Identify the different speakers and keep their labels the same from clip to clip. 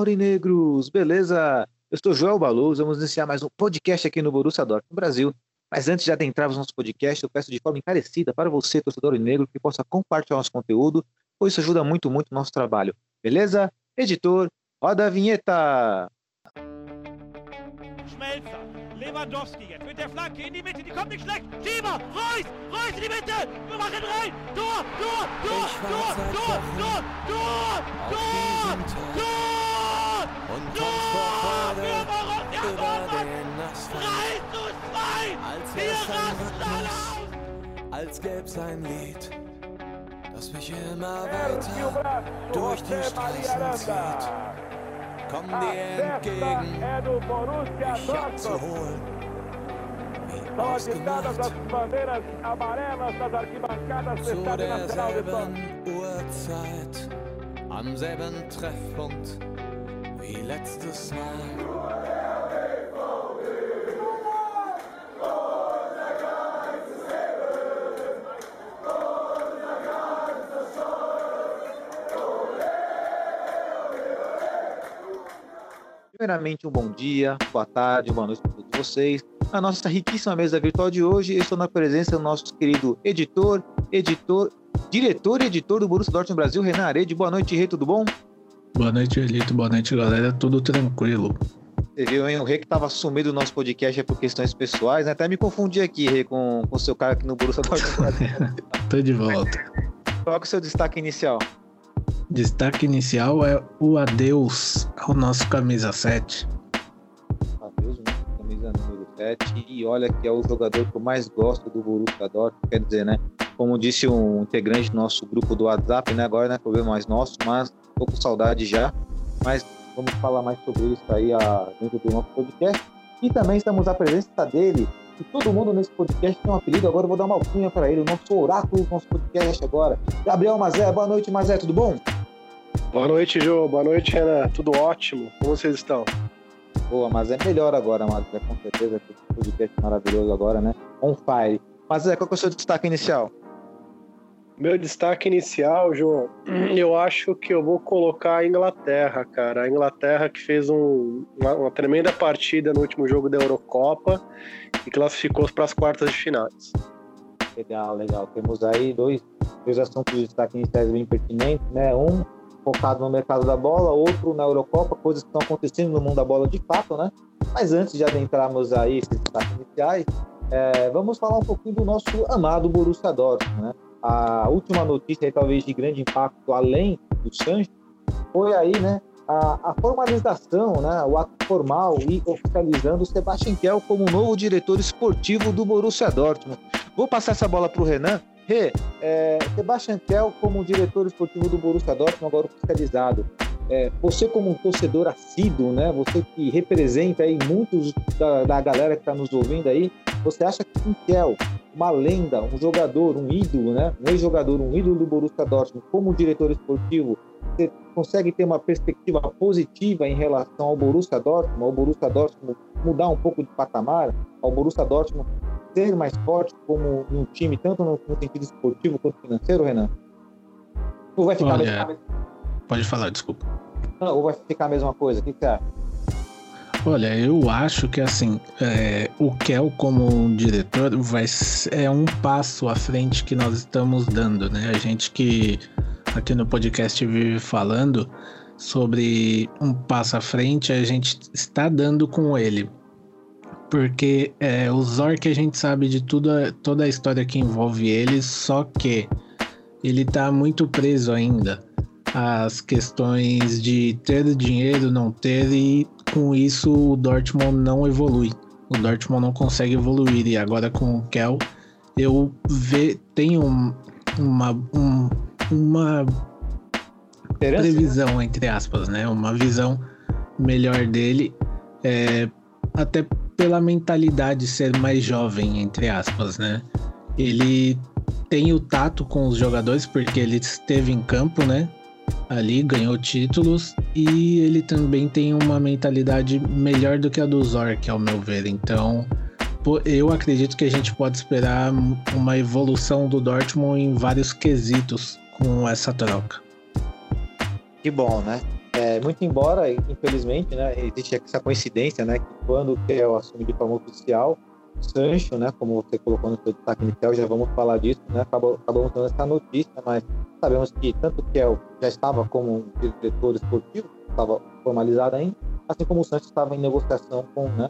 Speaker 1: Aurinegros, beleza? Eu sou Joel Baluz, vamos iniciar mais um podcast aqui no Borussia Dortmund Brasil. Mas antes de adentrarmos nosso podcast, eu peço de forma encarecida para você, torcedor negro, que possa compartilhar nosso conteúdo, pois isso ajuda muito, muito o nosso trabalho. Beleza? Editor, roda a vinheta!
Speaker 2: Schmelzer, Lewandowski jetzt mit der Flanke in die Mitte, die kommt nicht schlecht. Schieber, Reus, Reus in die Mitte, wir machen rein. Tor, Tor, Tor, Tor, Tor, Tor, Tor, Tor,
Speaker 3: Tag.
Speaker 2: Tor,
Speaker 3: und tanzt vor Freude über den Asphalt.
Speaker 2: 3 zu 2,
Speaker 3: Als
Speaker 2: wir
Speaker 3: wär's ein Rhythmus, als gäb's ein Lied, das mich immer weiter durch die Straßen zieht. Komm dir entgegen, mich abzuholen. Wie ausgemacht, zu derselben Uhrzeit, am selben Treffpunkt wie letztes Mal.
Speaker 1: Primeiramente, um bom dia, boa tarde, boa noite para todos vocês. Na nossa riquíssima mesa virtual de hoje, eu estou na presença do nosso querido editor, editor, diretor e editor do Borussia Dortmund Brasil, Renan Arede. Boa noite, Rei, tudo bom?
Speaker 4: Boa noite, Elito. Boa noite, galera. Tudo tranquilo.
Speaker 1: Você viu, hein? O Rei que estava sumido do nosso podcast é por questões pessoais, né? Até me confundi aqui, Rei, com o seu cara aqui no Borussia Dortmund.
Speaker 4: Tô de volta.
Speaker 1: Qual é o seu destaque inicial?
Speaker 4: Destaque inicial é o adeus ao nosso camisa 7.
Speaker 1: Adeus, né? camisa número 7. E olha que é o jogador que eu mais gosto do Borussia Dortmund. Quer dizer, né? Como disse um integrante do nosso grupo do WhatsApp, né? Agora não é problema mais nosso, mas tô com saudade já. Mas vamos falar mais sobre isso aí ah, dentro do nosso podcast. E também estamos à presença dele. Todo mundo nesse podcast tem um apelido. Agora eu vou dar uma alcunha para ele. O nosso oráculo do nosso podcast agora. Gabriel Mazé. Boa noite, Mazé. Tudo bom?
Speaker 5: Boa noite, Jô. Boa noite, Renan. Tudo ótimo. Como vocês estão?
Speaker 1: Boa, mas é melhor agora, Mazé, com certeza. que Esse podcast maravilhoso agora, né? On fire. Mas é, qual que é o seu destaque inicial?
Speaker 5: Meu destaque inicial, João, eu acho que eu vou colocar a Inglaterra, cara. A Inglaterra que fez um- uma, uma tremenda partida no último jogo da Eurocopa e classificou para as quartas de finais.
Speaker 1: Legal, legal. Temos aí dois, dois assuntos de destaque iniciais bem pertinentes, né? Um focado no mercado da bola, outro na Eurocopa, coisas que estão acontecendo no mundo da bola de fato, né? Mas antes de adentrarmos aí esses destaques iniciais, é, vamos falar um pouquinho do nosso amado Borussia Dortmund, né? A última notícia aí, talvez de grande impacto, além do Sancho, foi aí, né? A, a formalização, né? O ato formal e oficializando o Sebastian Kell como novo diretor esportivo do Borussia Dortmund. Vou passar essa bola para o Renan. Rê, é, Sebastian Kell como diretor esportivo do Borussia Dortmund, agora oficializado. É, você como um torcedor assíduo, né? Você que representa aí muitos da, da galera que está nos ouvindo aí, você acha que o Kell, uma lenda, um jogador, um ídolo, né? Um ex-jogador, um ídolo do Borussia Dortmund, como diretor esportivo, você consegue ter uma perspectiva positiva em relação ao Borussia Dortmund, ao Borussia Dortmund mudar um pouco de patamar, ao Borussia Dortmund ser mais forte como um time, tanto no, no sentido esportivo quanto financeiro, Renan? Ou vai ficar,
Speaker 4: Olha,
Speaker 1: a mesma,
Speaker 4: Pode falar, desculpa.
Speaker 1: não, ou vai ficar a mesma coisa? O que você acha?
Speaker 4: Olha, eu acho que assim, é, o Kel como diretor vai é um passo à frente que nós estamos dando, né? A gente que aqui no podcast vive falando sobre um passo à frente, a gente está dando com ele. Porque é, o Zork a gente sabe de tudo, toda a história que envolve ele, só que ele tá muito preso ainda às questões de ter dinheiro, não ter, e com isso o Dortmund não evolui. O Dortmund não consegue evoluir. E agora com o Kel, eu ve, tenho um- uma, um- uma
Speaker 1: Esperança?
Speaker 4: previsão, entre aspas, né? Uma visão melhor dele, é, até pela mentalidade ser mais jovem, entre aspas, né? Ele tem o tato com os jogadores, porque ele esteve em campo, né? Ali, ganhou títulos, e ele também tem uma mentalidade melhor do que a do Zork, ao meu ver. Então, eu acredito que a gente pode esperar uma evolução do Dortmund em vários quesitos com essa troca.
Speaker 1: Que bom, né? É, muito embora, infelizmente, né, existe essa coincidência, né, que quando o Kel assume de forma oficial, Sancho, né, como você colocou no seu destaque inicial, já vamos falar disso, né, acabamos dando essa notícia, mas sabemos que tanto o Kel já estava como diretor esportivo, estava formalizado ainda, assim como o Sancho estava em negociação com, né,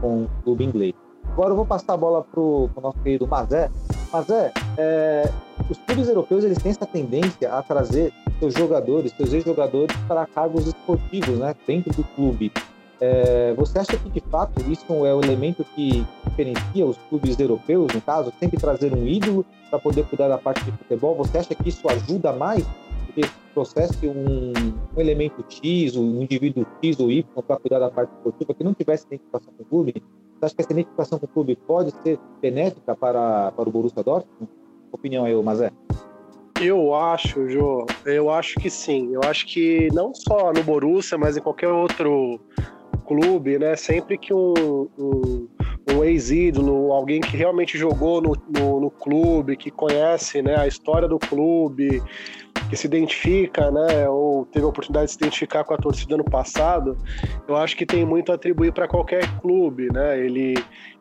Speaker 1: com o clube inglês. Agora eu vou passar a bola para o nosso querido Mazé. Mazé, é, os clubes europeus eles têm essa tendência a trazer seus jogadores, seus ex-jogadores para cargos esportivos, né, dentro do clube. É, você acha que de fato isso é o elemento que diferencia os clubes europeus, no caso, sempre trazer um ídolo para poder cuidar da parte de futebol? Você acha que isso ajuda mais do que trouxesse um, um elemento X, um indivíduo X ou Y para cuidar da parte esportiva que não tivesse identificação com o clube? Você acha que essa identificação com o clube pode ser benéfica para, para o Borussia Dortmund? Opinião aí, Mazé.
Speaker 5: Eu acho, Jô, eu acho que sim. Eu acho que não só no Borussia, mas em qualquer outro clube, né? Sempre que um, um, um ex-ídolo, alguém que realmente jogou no, no, no, clube, que conhece né, a história do clube, que se identifica, né, ou teve a oportunidade de se identificar com a torcida no passado, eu acho que tem muito a atribuir para qualquer clube, né? Ele,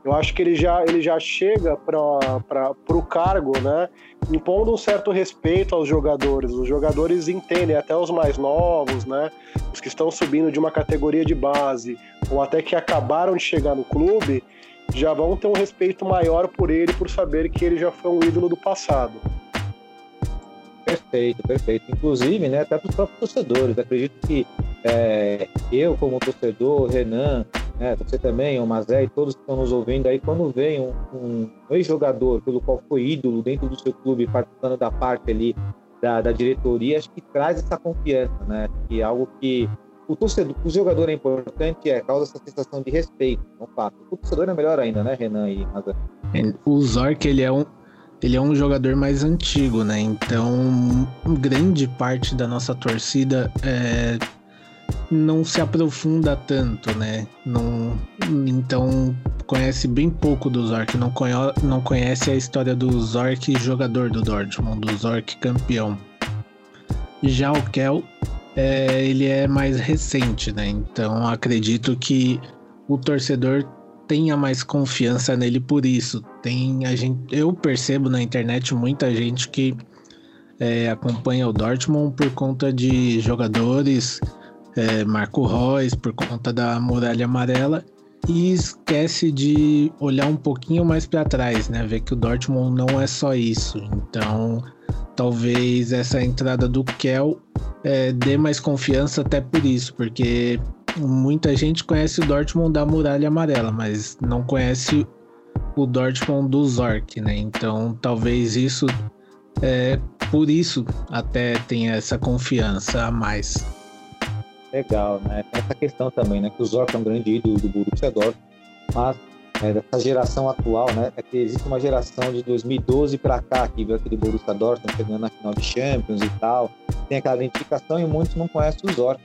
Speaker 5: eu acho que ele já, ele já chega para o cargo, né, impondo um certo respeito aos jogadores. Os jogadores entendem, até os mais novos, né, os que estão subindo de uma categoria de base, ou até que acabaram de chegar no clube, já vão ter um respeito maior por ele, por saber que ele já foi um ídolo do passado.
Speaker 1: Perfeito, perfeito. Inclusive, né, até para os próprios torcedores. Acredito que é, eu, como torcedor, Renan, né, você também, o Mazé e todos que estão nos ouvindo aí, quando vem um, um ex-jogador pelo qual foi ídolo dentro do seu clube, participando da parte ali da, da diretoria, acho que traz essa confiança, né? Que é algo que o torcedor, o jogador é importante, é causa essa sensação de respeito, é um fato. O torcedor é melhor ainda, né, Renan e Mazé?
Speaker 4: O Zork, ele é um ele é um jogador mais antigo, né? Então, grande parte da nossa torcida é, não se aprofunda tanto, né? Não, então, conhece bem pouco do Zork, não, não conhece a história do Zork jogador do Dortmund, do Zork campeão. Já o Kel, é, ele é mais recente, né? Então, acredito que o torcedor tenha mais confiança nele por isso. Tem a gente, eu percebo na internet muita gente que é, acompanha o Dortmund por conta de jogadores, é, Marco Reus, por conta da muralha amarela e esquece de olhar um pouquinho mais para trás, né? Ver que o Dortmund não é só isso. Então, talvez essa entrada do Kel é, dê mais confiança até por isso, porque muita gente conhece o Dortmund da Muralha Amarela, mas não conhece o Dortmund do Zork, né? Então talvez isso, é, por isso, até tenha essa confiança a mais.
Speaker 1: Legal, né? Essa questão também, né? Que o Zork é um grande ídolo do Borussia Dortmund, mas é, dessa geração atual, né? É que existe uma geração de 2012 para cá que veio aquele Borussia Dortmund chegando na final de Champions e tal, tem aquela identificação e muitos não conhecem o Zork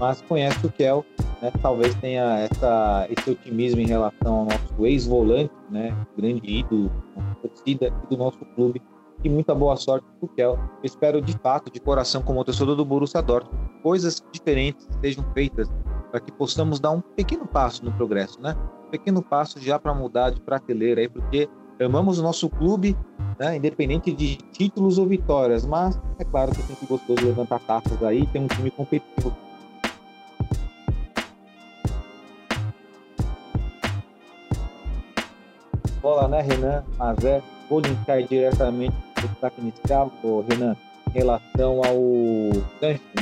Speaker 1: mas conhece o Kel, né? Talvez tenha essa, esse otimismo em relação ao nosso ex-volante, né? Grande ídolo da torcida do nosso clube. E muita boa sorte para o Kel. Espero de fato, de coração, como torcedor do Borussia Dortmund, coisas diferentes sejam feitas para que possamos dar um pequeno passo no progresso, né? Um pequeno passo já para mudar de prateleira aí, porque amamos o nosso clube, né? independente de títulos ou vitórias, mas é claro que é sempre gostoso levantar taças aí, ter um time competitivo bola, né, Renan? Mas é, vou linkar diretamente o destaque inicial, o Renan, em relação ao.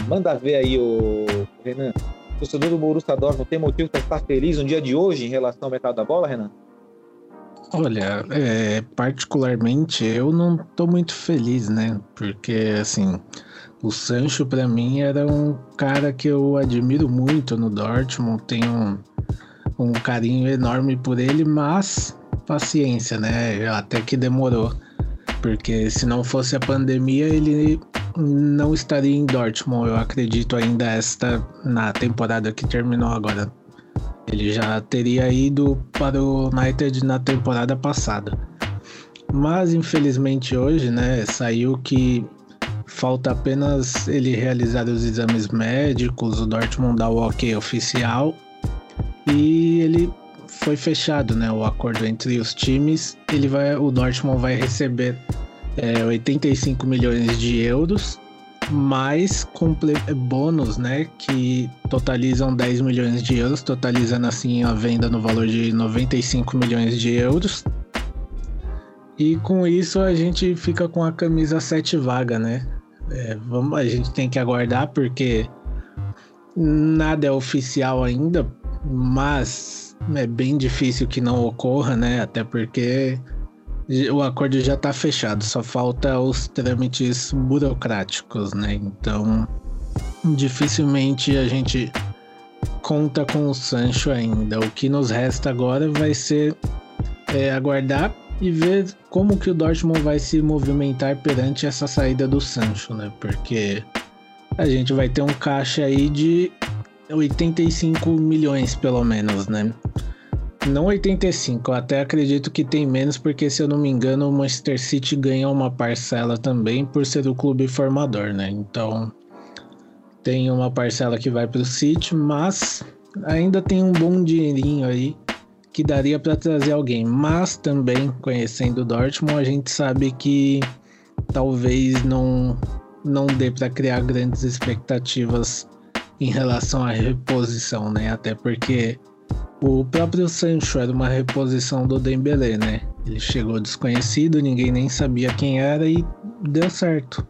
Speaker 1: Manda ver aí, o Renan. O torcedor do Borussia Dortmund tem motivo para estar feliz no dia de hoje em relação ao mercado da bola, Renan?
Speaker 4: Olha, é, particularmente eu não tô muito feliz, né? Porque, assim, o Sancho para mim era um cara que eu admiro muito no Dortmund, tenho um, um carinho enorme por ele, mas paciência, né? Até que demorou. Porque se não fosse a pandemia, ele não estaria em Dortmund, eu acredito ainda esta na temporada que terminou agora. Ele já teria ido para o United na temporada passada. Mas infelizmente hoje, né, saiu que falta apenas ele realizar os exames médicos, o Dortmund dar o ok oficial e ele foi fechado, né, o acordo entre os times. Ele vai, o Dortmund vai receber é, 85 milhões de euros mais bônus, né, que totalizam 10 milhões de euros, totalizando assim a venda no valor de 95 milhões de euros. E com isso a gente fica com a camisa 7 vaga, né? É, vamos, a gente tem que aguardar porque nada é oficial ainda, mas é bem difícil que não ocorra, né? Até porque o acordo já está fechado, só falta os trâmites burocráticos, né? Então, dificilmente a gente conta com o Sancho ainda. O que nos resta agora vai ser é, aguardar e ver como que o Dortmund vai se movimentar perante essa saída do Sancho, né? Porque a gente vai ter um caixa aí de 85 milhões pelo menos, né? Não 85, eu até acredito que tem menos, porque se eu não me engano, o Manchester City ganha uma parcela também por ser o clube formador, né? Então tem uma parcela que vai para o City, mas ainda tem um bom dinheirinho aí que daria para trazer alguém. Mas também, conhecendo o Dortmund, a gente sabe que talvez não, não dê para criar grandes expectativas em relação à reposição, né? Até porque o próprio Sancho era uma reposição do Dembélé, né? Ele chegou desconhecido, ninguém nem sabia quem era e deu certo.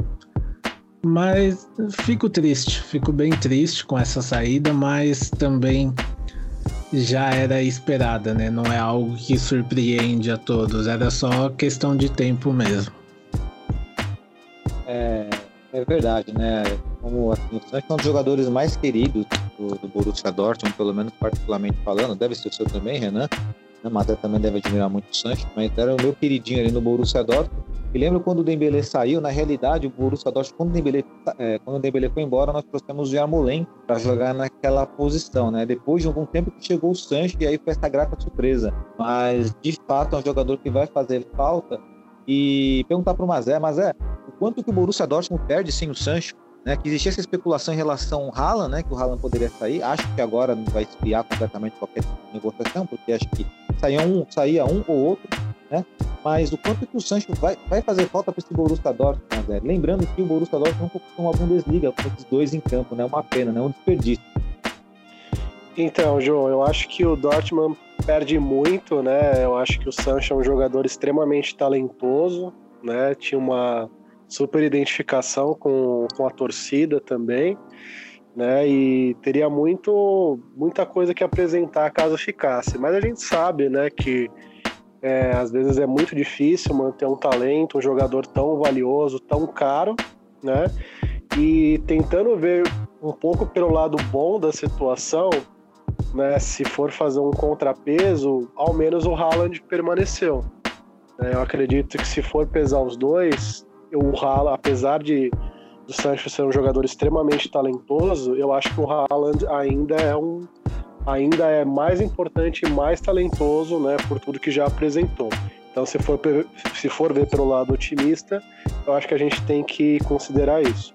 Speaker 4: Mas fico triste, fico bem triste com essa saída, mas também já era esperada, né? Não é algo que surpreende a todos, era só questão de tempo mesmo.
Speaker 1: É, é verdade, né? Como assim, o Sancho é um dos jogadores mais queridos do, do Borussia Dortmund, pelo menos particularmente falando, deve ser o seu também, Renan, né? mas também deve admirar muito o Sancho, mas era o meu queridinho ali no Borussia Dortmund. E lembro quando o Dembélé saiu, na realidade o Borussia Dortmund, quando o Dembélé, é, quando o Dembélé foi embora, nós trouxemos o Yarmolenko para jogar naquela posição, né? Depois de algum tempo que chegou o Sancho e aí foi essa grata surpresa. Mas de fato é um jogador que vai fazer falta. E perguntar para o Mazé, Mazé, o quanto que o Borussia Dortmund perde sem o Sancho? né, que existia essa especulação em relação ao Haaland, né, que o Haaland poderia sair. Acho que agora não vai esfriar completamente qualquer negociação, porque acho que saía um, saía um ou outro, né? Mas o quanto que o Sancho vai, vai fazer falta para esse Borussia Dortmund, né, Lembrando que o Borussia Dortmund nunca conquistou uma Bundesliga com esses dois em campo, né? Uma pena, né? Um desperdício.
Speaker 5: Então, João, eu acho que o Dortmund perde muito, né? Eu acho que o Sancho é um jogador extremamente talentoso, né? Tinha uma super identificação com, com a torcida também, né? E teria muito, muita coisa que apresentar caso ficasse. Mas a gente sabe, né, que é, às vezes é muito difícil manter um talento, um jogador tão valioso, tão caro, né? E tentando ver um pouco pelo lado bom da situação, né? Se for fazer um contrapeso, ao menos o Haaland permaneceu. É, eu acredito que se for pesar os dois, o Haaland, apesar de do Sancho ser um jogador extremamente talentoso, eu acho que o Haaland ainda é um ainda é mais importante e mais talentoso, né, por tudo que já apresentou. Então, se for se for ver pelo lado otimista, eu acho que a gente tem que considerar isso.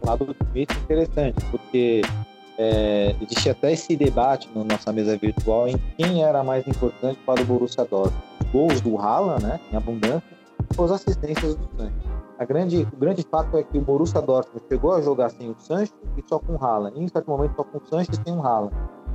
Speaker 1: O lado otimista é interessante, porque é, existe até esse debate na nossa mesa virtual em quem era mais importante para o Borussia Dortmund. Gols do Haaland, né, em abundância, as assistências do Sancho. A grande, o grande fato é que o Borussia Dortmund chegou a jogar sem o Sancho e só com o Haaland. Em certo momento só com o Sancho e sem o Haaland.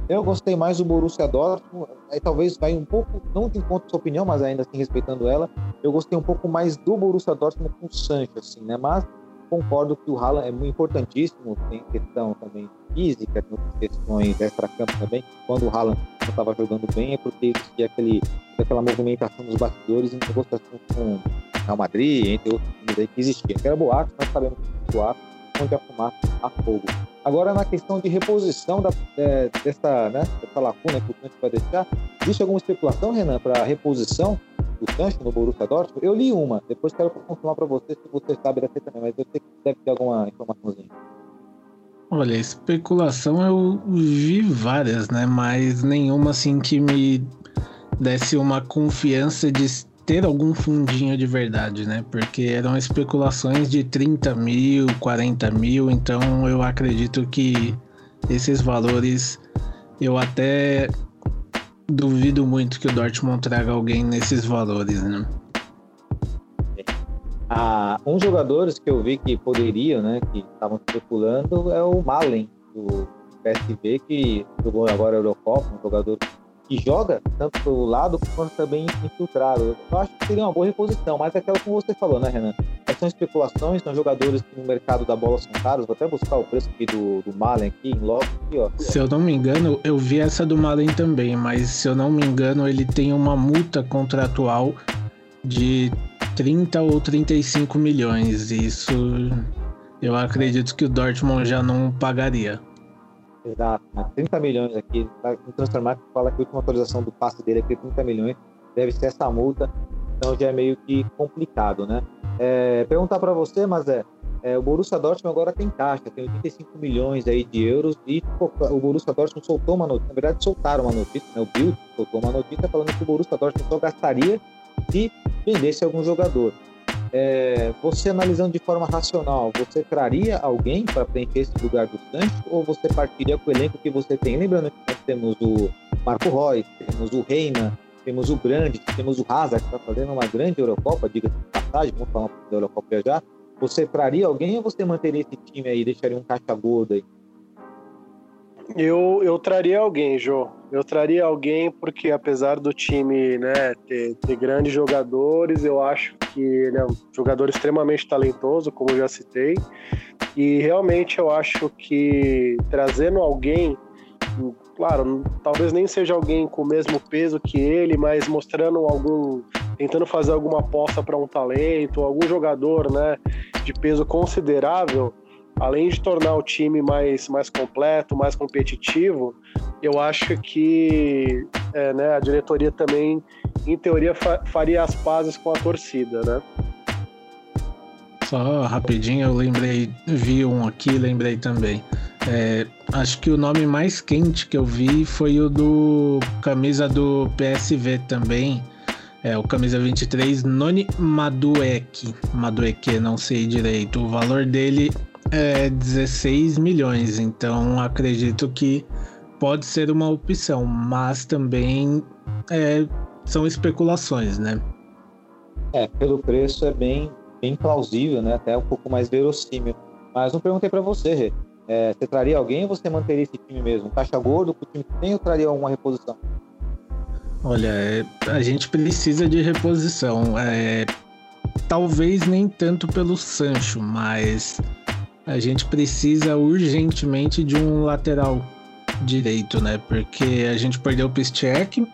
Speaker 1: Eu gostei mais do Borussia Dortmund, aí talvez vai um pouco, não de encontro sua opinião, mas ainda assim respeitando ela, eu gostei um pouco mais do Borussia Dortmund com o Sancho, assim, né? Mas concordo que o Haaland é muito importantíssimo, tem questão também física, tem questões extra-campo também. Quando o Haaland não estava jogando bem é porque existia aquele, aquela movimentação dos bastidores em negociação com Real Madrid, entre outros times aí que existia. Que era boato, nós sabemos que boato, onde fumaça a fogo. Agora, na questão de reposição da, é, dessa, né, dessa lacuna que o Sancho vai deixar, existe alguma especulação, Renan, para reposição do Sancho no Borussia Dortmund? Eu li uma, depois quero confirmar para você se você sabe dessa também, mas eu sei que deve ter alguma informaçãozinha.
Speaker 4: Olha, especulação eu vi várias, né? Mas nenhuma assim que me desse uma confiança de ter algum fundinho de verdade, né? Porque eram especulações de 30 mil, 40 mil, então eu acredito que esses valores eu até duvido muito que o Dortmund traga alguém nesses valores, né?
Speaker 1: Ah, um jogadores que eu vi que poderiam, né, que estavam especulando é o Malen, do PSV, que jogou agora a Eurocopa, um jogador que joga tanto pelo lado quanto também infiltrado. Eu acho que seria uma boa reposição, mas é aquela como você falou, né, Renan? Essas são especulações, são jogadores que no mercado da bola são caros. Vou até buscar o preço aqui do, do Malen aqui, em logo aqui, ó.
Speaker 4: Se eu não me engano, eu vi essa do Malen também, mas se eu não me engano, ele tem uma multa contratual de 30 ou 35 milhões. Isso eu acredito que o Dortmund já não pagaria.
Speaker 1: Exato, né? 30 milhões aqui. O Transfermarkt fala que a última atualização do passe dele é 30 milhões. Deve ser essa multa. Então já é meio que complicado, né? É, perguntar para você, mas é, é, o Borussia Dortmund agora tem caixa, tem 85 milhões aí de euros e o Borussia Dortmund soltou uma notícia, na verdade soltaram uma notícia, né? O Bild soltou uma notícia falando que o Borussia Dortmund só gastaria se vendesse algum jogador é, você analisando de forma racional, você traria alguém para preencher esse lugar do Sancho ou você partiria com o elenco que você tem? Lembrando que nós temos o Marco Roy, temos o Reina, temos o Grande, temos o Hazard, que está fazendo uma grande Eurocopa, diga-se de passagem, vamos falar um pouco da Eurocopa já. Você traria alguém ou você manteria esse time aí, deixaria um caixa gordo aí?
Speaker 5: Eu, eu traria alguém, Jô. Eu traria alguém porque, apesar do time né, ter, ter grandes jogadores, eu acho que ele é um jogador extremamente talentoso, como já citei. E realmente eu acho que trazendo alguém, claro, talvez nem seja alguém com o mesmo peso que ele, mas mostrando algum. tentando fazer alguma aposta para um talento, algum jogador né, de peso considerável além de tornar o time mais, mais completo, mais competitivo, eu acho que é, né, a diretoria também, em teoria, fa faria as pazes com a torcida, né?
Speaker 4: Só rapidinho, eu lembrei, vi um aqui, lembrei também. É, acho que o nome mais quente que eu vi foi o do camisa do PSV também. É o camisa 23, Noni Madueke. Madueke, não sei direito. O valor dele é 16 milhões, então acredito que pode ser uma opção, mas também é, são especulações, né?
Speaker 1: É, pelo preço é bem, bem plausível, né? Até um pouco mais verossímil. Mas não perguntei para você, Rê. É, você traria alguém ou você manteria esse time mesmo? Caixa gordo com o time que tem ou traria alguma reposição?
Speaker 4: Olha, é, a gente precisa de reposição. É, talvez nem tanto pelo Sancho, mas a gente precisa urgentemente de um lateral direito, né? Porque a gente perdeu o Piszczek,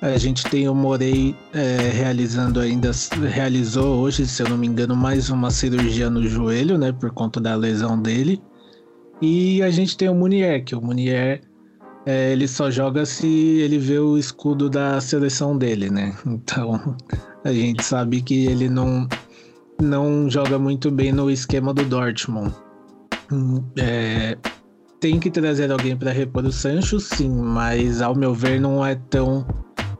Speaker 4: a gente tem o Morei é, realizando ainda, realizou hoje, se eu não me engano, mais uma cirurgia no joelho, né? Por conta da lesão dele. E a gente tem o Munier, que o Munier é, ele só joga se ele vê o escudo da seleção dele, né? Então a gente sabe que ele não, não joga muito bem no esquema do Dortmund. É, tem que trazer alguém para repor o Sancho, sim, mas ao meu ver não é tão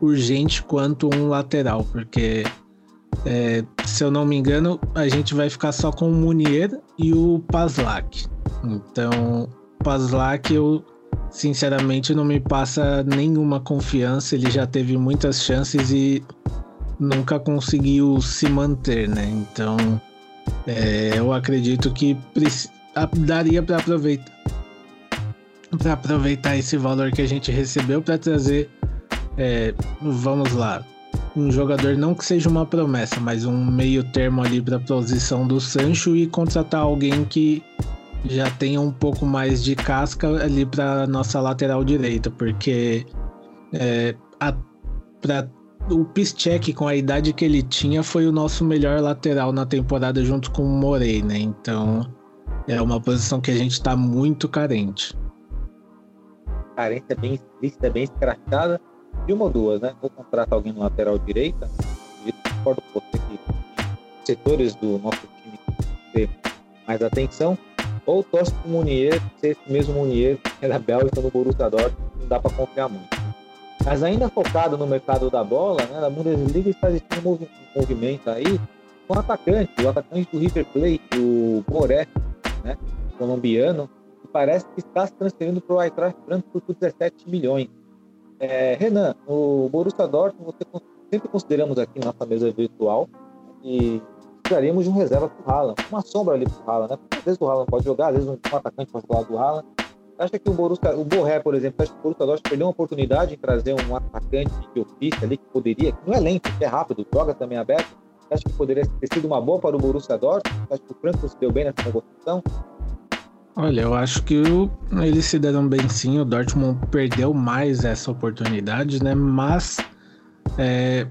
Speaker 4: urgente quanto um lateral, porque é, se eu não me engano, a gente vai ficar só com o Munier e o Paslak. Então, Paslak eu sinceramente não me passa nenhuma confiança, ele já teve muitas chances e nunca conseguiu se manter, né? Então, é, eu acredito que daria para aproveitar para aproveitar esse valor que a gente recebeu para trazer é, vamos lá um jogador não que seja uma promessa mas um meio termo ali para a posição do Sancho e contratar alguém que já tenha um pouco mais de casca ali para nossa lateral direita porque é, para o Piszczek com a idade que ele tinha foi o nosso melhor lateral na temporada junto com o Morey, né? Então é uma posição que a gente está muito carente.
Speaker 1: Carência bem explícita, bem escrachada. De uma ou duas, né? Ou contrata alguém no lateral direita, eu concordo com você que setores do nosso time ter mais atenção, ou torce para o Munier, ser esse mesmo Munier que é da Bélgica no Borussia Dortmund, não dá para confiar muito. Mas ainda focado no mercado da bola, né, na Bundesliga está existindo um movi- um movimento aí com o atacante, o atacante do River Plate, o Boré, né, colombiano, que parece que está se transferindo para o Eintracht Frankfurt por 17 milhões. É, Renan, o Borussia Dortmund, você sempre consideramos aqui na nossa mesa virtual e precisaríamos de um reserva para o Haaland, uma sombra ali para o Haaland, né? Às vezes o Haaland pode jogar, às vezes um atacante pode jogar do Haaland. Acha que o Borussia, o Borré, por exemplo, acha que o Borussia Dortmund perdeu uma oportunidade em trazer um atacante de ofício ali que poderia, que não é lento, é rápido, joga também aberto. Acha que poderia ter sido uma boa para o Borussia Dortmund? Acha que o Frankfurt se deu bem nessa negociação?
Speaker 4: Olha, eu acho que o- eles se deram bem sim. O Dortmund perdeu mais essa oportunidade, né? Mas é,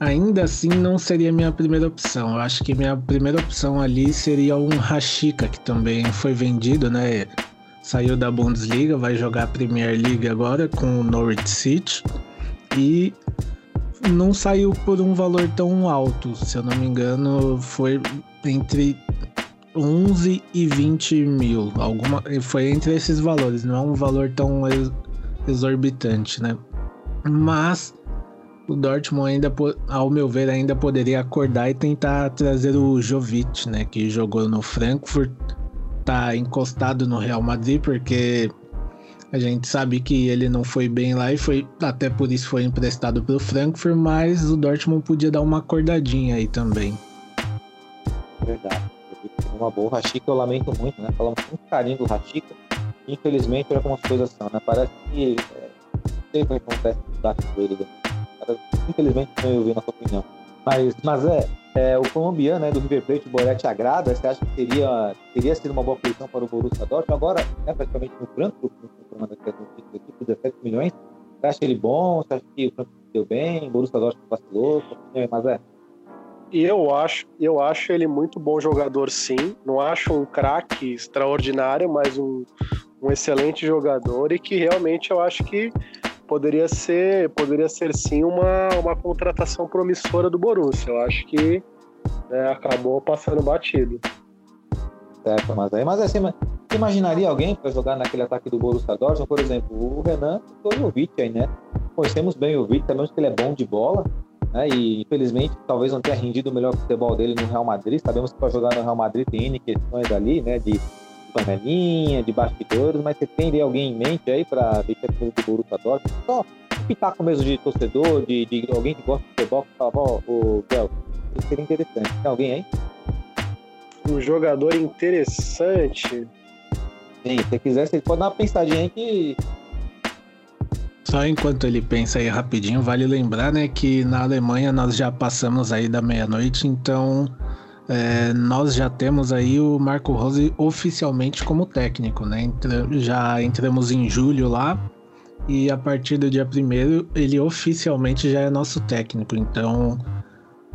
Speaker 4: ainda assim não seria minha primeira opção. Eu acho que minha primeira opção ali seria um Rashica, que também foi vendido, né? Saiu da Bundesliga, vai jogar a Premier League agora com o Norwich City. E não saiu por um valor tão alto, se eu não me engano, foi entre 11 e 20 mil. Alguma, foi entre esses valores, não é um valor tão ex- exorbitante, né? Mas o Dortmund ainda, ao meu ver, ainda poderia acordar e tentar trazer o Jovic, né? Que jogou no Frankfurt, tá encostado no Real Madrid, porque a gente sabe que ele não foi bem lá e foi até por isso foi emprestado para o Frankfurt, mas o Dortmund podia dar uma acordadinha aí também.
Speaker 1: Verdade. Uma boa. O eu lamento muito, né? Falamos com carinho do Rashica. Infelizmente, olha como as coisas são, né? Parece que é, que acontece com? Cara, Infelizmente, não eu vi nossa opinião. Mas, mas é, é, o colombiano né, do River Plate, o Boré, agrada? Você acha que teria, teria sido uma boa posição para o Borussia Dortmund? Agora, né, praticamente no Frankfurt, formando aqui por 17 milhões. Você acha ele bom? Você acha que o Frankfurt deu bem? O Borussia Dortmund vacilou? Aí, Mas é.
Speaker 5: E eu acho, eu acho ele muito bom jogador, sim. Não acho um craque extraordinário, mas um, um excelente jogador e que realmente eu acho que poderia ser, poderia ser sim uma, uma contratação promissora do Borussia. Eu acho que né, acabou passando batido.
Speaker 1: Certo, mas aí, mas assim, você imaginaria alguém para jogar naquele ataque do Borussia Dortmund? Por exemplo, o Renan o Jovic aí, né? Conhecemos bem o Jovic, sabemos que ele é bom de bola, né? E infelizmente talvez não tenha rendido o melhor futebol dele no Real Madrid. Sabemos que para jogar no Real Madrid tem N questões ali, né? De panelinha, de bastidores, mas você tem ali alguém em mente aí para deixar coisa do Borussia Dortmund? Só um pitaco mesmo de torcedor, de, de alguém que gosta de futebol, que fala, ó, o Bel, isso seria interessante. Tem alguém aí?
Speaker 5: Um jogador interessante.
Speaker 1: Sim, se você quiser, você pode dar uma pensadinha aí que
Speaker 4: Só enquanto ele pensa aí rapidinho, vale lembrar, né, que na Alemanha nós já passamos aí da meia-noite, então é, nós já temos aí o Marco Rose oficialmente como técnico, né? Entra- já entramos em julho lá e a partir do dia primeiro ele oficialmente já é nosso técnico. Então,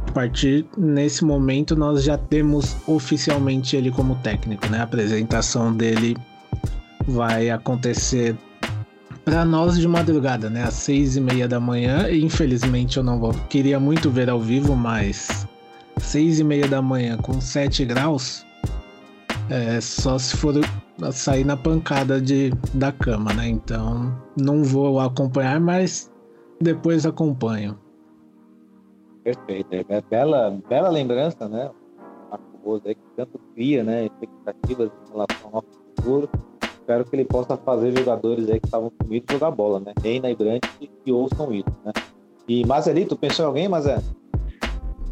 Speaker 4: a partir nesse momento nós já temos oficialmente ele como técnico, né? A apresentação dele vai acontecer para nós de madrugada, né? Às seis e meia da manhã. E, infelizmente eu não vou. Queria muito ver ao vivo, mas seis e meia da manhã com 7 graus. É só se for sair na pancada de, da cama, né? Então não vou acompanhar, mas depois acompanho.
Speaker 1: Perfeito. É bela, bela lembrança, né? Marco aí que tanto cria, né? Expectativas em relação ao futuro. Espero que ele possa fazer jogadores aí que estavam comigo jogar bola, né? Reina e Brandt que ouçam isso, né? E Mazerito, pensou em alguém, Mazé?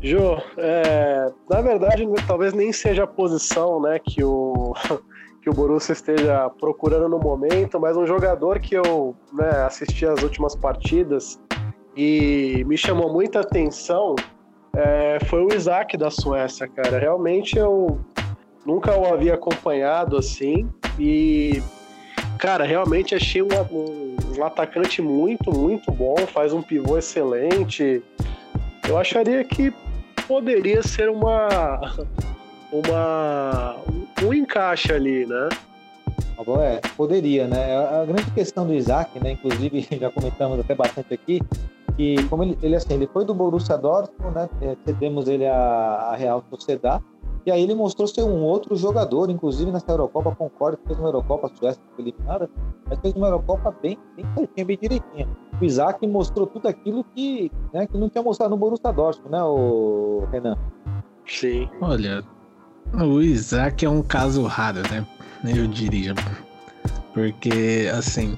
Speaker 5: Jô, é, na verdade, talvez nem seja a posição né, que, o, que o Borussia esteja procurando no momento, mas um jogador que eu né, assisti as últimas partidas e me chamou muita atenção é, foi o Isaac da Suécia, cara. Realmente eu nunca o havia acompanhado assim e, cara, realmente achei um, um atacante muito, muito bom, faz um pivô excelente. Eu acharia que poderia ser uma uma um encaixe ali, né?
Speaker 1: Agora, é, poderia, né? A grande questão do Isaac, né? Inclusive, já comentamos até bastante aqui, que como ele, ele assim, ele foi do Borussia Dortmund, né? É, Cedemos ele a, a Real Sociedad, e aí ele mostrou ser um outro jogador, inclusive nessa Eurocopa, concordo, fez uma Eurocopa, a Suécia foi eliminada, mas fez uma Eurocopa bem, bem certinha, bem direitinha. o Isaac mostrou tudo aquilo que, né, que não tinha mostrado no Borussia Dortmund, né, o Renan?
Speaker 5: Sim.
Speaker 4: Olha, o Isaac é um caso raro, né? Eu diria. Porque, assim,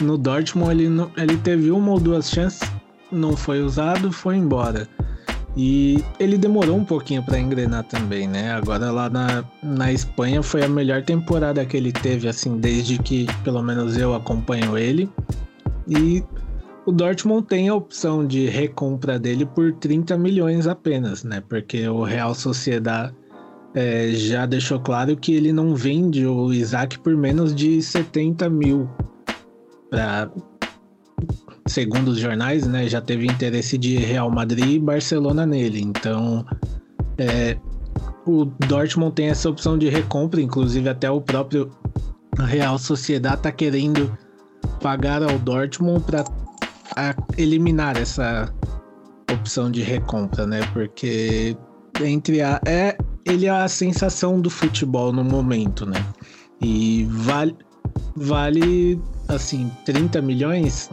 Speaker 4: no Dortmund ele, não, ele teve uma ou duas chances, não foi usado, foi embora. E ele demorou um pouquinho para engrenar também, né? Agora lá na, na Espanha foi a melhor temporada que ele teve, assim, desde que pelo menos eu acompanho ele. E o Dortmund tem a opção de recompra dele por 30 milhões apenas, né? Porque o Real Sociedad é, já deixou claro que ele não vende o Isaac por menos de 70 mil. Segundo os jornais, né? Já teve interesse de Real Madrid e Barcelona nele. Então, é, o Dortmund tem essa opção de recompra, inclusive até o próprio Real Sociedad tá querendo pagar ao Dortmund para eliminar essa opção de recompra, né? Porque entre a é ele é a sensação do futebol no momento, né? E vale vale assim 30 milhões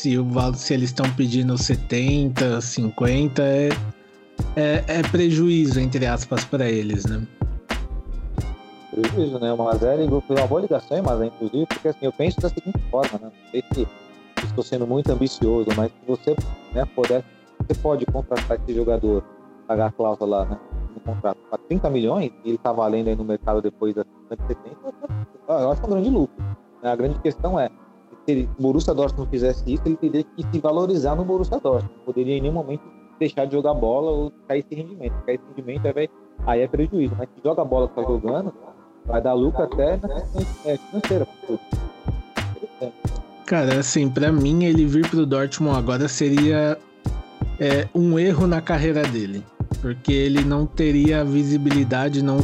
Speaker 4: se, o, se eles estão pedindo 70, 50 é, é, é prejuízo entre aspas para eles, né?
Speaker 1: Prejuízo, né? O Mazzelli foi uma boa ligação, hein, inclusive, porque assim, eu penso da seguinte forma, né? Não sei se estou sendo muito ambicioso, mas se você né, puder, você pode contratar esse jogador, pagar a cláusula lá, né? No contrato, para 30 milhões, e ele está valendo aí no mercado depois das 70, eu acho é um grande lucro. Né? A grande questão é, se o Borussia Dortmund não fizesse isso, ele teria que se valorizar no Borussia Dortmund. Não poderia em nenhum momento deixar de jogar bola ou cair esse rendimento. Cair esse rendimento aí, aí é prejuízo. Mas se joga bola que está jogando, vai dar lucro até na é, financeira.
Speaker 4: Cara, assim, para mim ele vir pro Dortmund agora seria é, um erro na carreira dele, porque ele não teria visibilidade não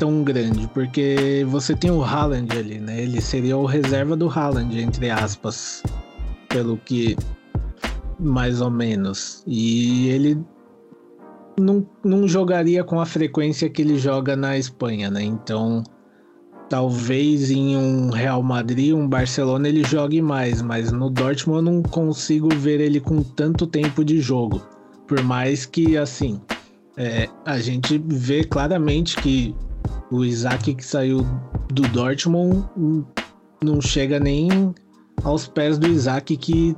Speaker 4: tão grande, porque você tem o Haaland ali, né? Ele seria o reserva do Haaland, entre aspas, pelo que mais ou menos. E ele não, não jogaria com a frequência que ele joga na Espanha, né? Então, talvez em um Real Madrid, um Barcelona ele jogue mais, mas no Dortmund eu não consigo ver ele com tanto tempo de jogo. Por mais que, assim, é, a gente vê claramente que o Isaac que saiu do Dortmund não chega nem aos pés do Isaac que,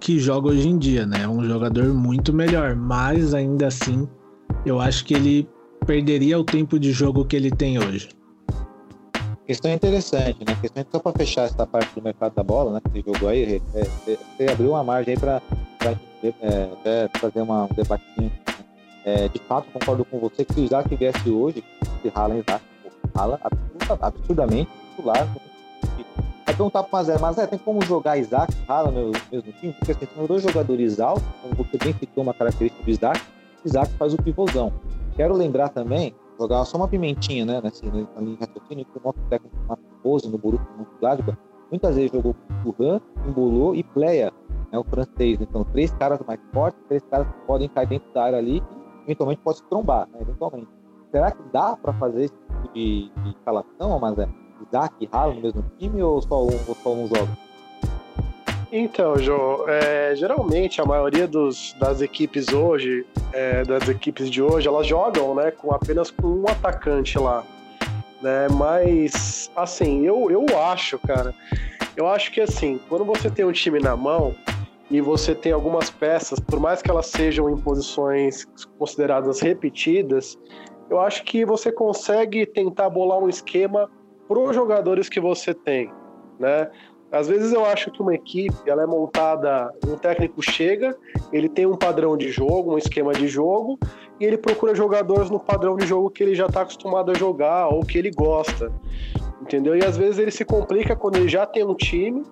Speaker 4: que joga hoje em dia, né? É um jogador muito melhor, mas ainda assim eu acho que ele perderia o tempo de jogo que ele tem hoje.
Speaker 1: Questão interessante, né? Questão só para fechar essa parte do mercado da bola, né? Que jogou aí, é, é, você abriu uma margem aí para é, fazer uma, um debatinho. Né? É, de fato, concordo com você que se o Isaac viesse hoje, se rala Isaac, rala absurdamente titular. Vai perguntar para o Mazé, Mazé, tem como jogar Isaac rala no mesmo time? Porque assim, são dois jogadores altos, como você bem citou uma característica do Isaac, Isaac faz o pivôzão. Quero lembrar também, jogar só uma pimentinha, né, nessa linha de raciocínio, que o nosso técnico Marcos Bozo, no Borussia muitas vezes jogou com Turan, Embolou e Pleia, né, o francês. Então, três caras mais fortes, três caras que podem cair dentro da área ali eventualmente pode trombar, né, eventualmente. Será que dá para fazer esse tipo de, de escalação, mas é Isaac e Haaland no mesmo time ou só um, ou só um jogo?
Speaker 5: Então, João, é, geralmente a maioria dos, das equipes hoje, é, das equipes de hoje, elas jogam né, com apenas com um atacante lá. Né? Mas, assim, eu, eu acho, cara, eu acho que assim, quando você tem um time na mão e você tem algumas peças, por mais que elas sejam em posições consideradas repetidas, eu acho que você consegue tentar bolar um esquema para os jogadores que você tem, né? Às vezes eu acho que uma equipe ela é montada, um técnico chega, ele tem um padrão de jogo, um esquema de jogo, e ele procura jogadores no padrão de jogo que ele já está acostumado a jogar ou que ele gosta, entendeu? E às vezes ele se complica quando ele já tem um time,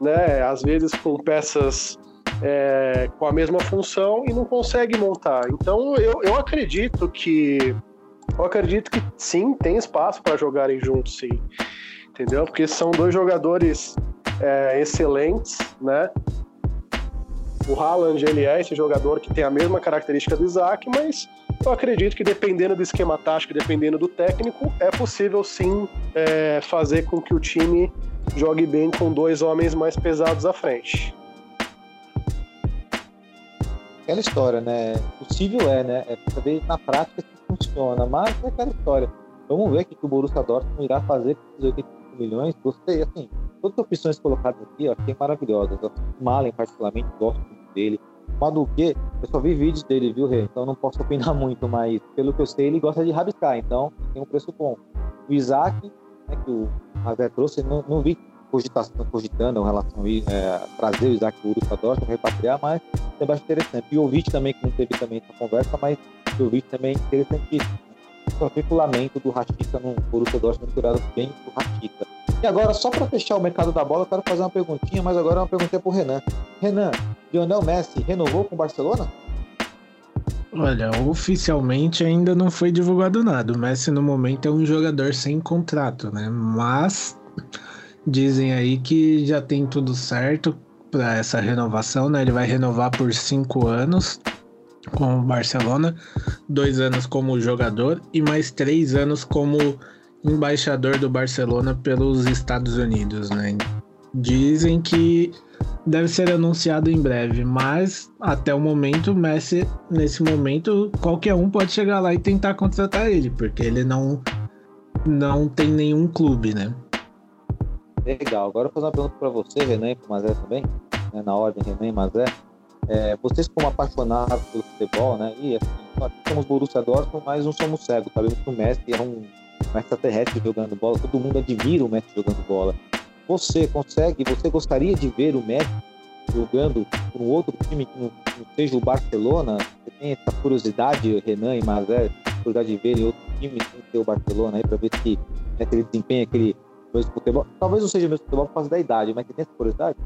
Speaker 5: né? Às vezes com peças é, com a mesma função e não consegue montar. Então eu, eu acredito que eu acredito que sim, tem espaço para jogarem juntos, sim entendeu? Porque são dois jogadores é, excelentes, né? O Haaland, ele é esse jogador que tem a mesma característica do Isaac, mas eu acredito que dependendo do esquema tático, dependendo do técnico, é possível sim é, fazer com que o time jogue bem com dois homens mais pesados à frente.
Speaker 1: aquela história, né? Possível é, né? É saber na prática se funciona, mas é aquela história. Vamos ver o que, o Borussia Dortmund irá fazer com os 85 milhões. Gostei, assim, todas as opções colocadas aqui, ó, achei maravilhosas. O Malen, particularmente, gosto dele. O Maduque, eu só vi vídeos dele, viu, Rê? Então não posso opinar muito, mas pelo que eu sei, ele gosta de rabiscar, então tem um preço bom. O Isaac, né, que o Ravé trouxe, não, não vi cogitação, cogitando em relação a é, trazer o Isaac Borussia Dortmund, repatriar, mas é bastante interessante. E o também, que não teve também essa conversa, mas o Ouvinte também é interessantíssimo. Só fica o lamento do Rastica no Borussia misturado bem com o Rastica. E agora, só para fechar o mercado da bola, eu quero fazer uma perguntinha, mas agora é uma pergunta para o Renan. Renan, Lionel Messi renovou com o Barcelona?
Speaker 4: Olha, oficialmente ainda não foi divulgado nada. O Messi no momento é um jogador sem contrato, né? Mas dizem aí que já tem tudo certo para essa renovação, né? Ele vai renovar por cinco anos com o Barcelona, dois anos como jogador e mais três anos como embaixador do Barcelona pelos Estados Unidos, né? Dizem que deve ser anunciado em breve, mas até o momento, Messi, nesse momento, qualquer um pode chegar lá e tentar contratar ele, porque ele não, não tem nenhum clube, né?
Speaker 1: Legal. Agora eu vou fazer uma pergunta para você, Renan para Mazé também, né? na ordem, Renan e Mazé. É, vocês como apaixonados pelo futebol, né? E assim, nós somos Borussia Dortmund, mas não somos cegos. Sabemos que o Messi é um, um extraterrestre jogando bola. Todo mundo admira o Messi jogando bola. Você consegue, você gostaria de ver o Messi jogando por um outro time que não, não seja o Barcelona? Você tem essa curiosidade, Renan e Mazé, curiosidade de ver em outro time sem ser o Barcelona para ver se, né, ele desempenha aquele mesmo futebol. Talvez não seja o mesmo futebol por causa da idade, mas você tem essa curiosidade?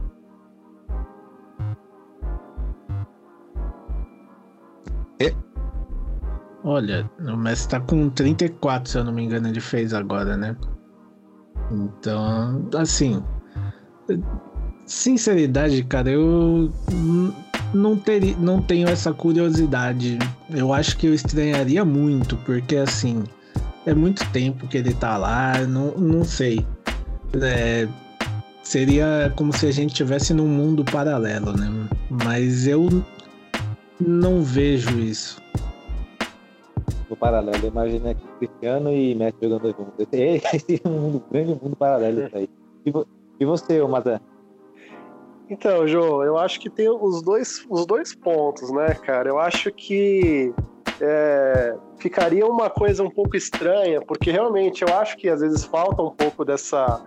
Speaker 4: Olha, o Messi tá com 34, se eu não me engano, ele fez agora, né? Então, assim, sinceridade, cara, eu não, teria, não tenho essa curiosidade. Eu acho que eu estranharia muito, porque assim, é muito tempo que ele tá lá, não, não sei. É, seria como se a gente estivesse num mundo paralelo, né? Mas eu não vejo isso
Speaker 1: no paralelo. Imagina Cristiano e Messi jogando juntos. Esse é um mundo, grande mundo paralelo aí. E, e você, Mazé?
Speaker 5: Então, João, eu acho que tem os dois, os dois pontos, né, cara? Eu acho que é, ficaria uma coisa um pouco estranha, porque realmente eu acho que às vezes falta um pouco dessa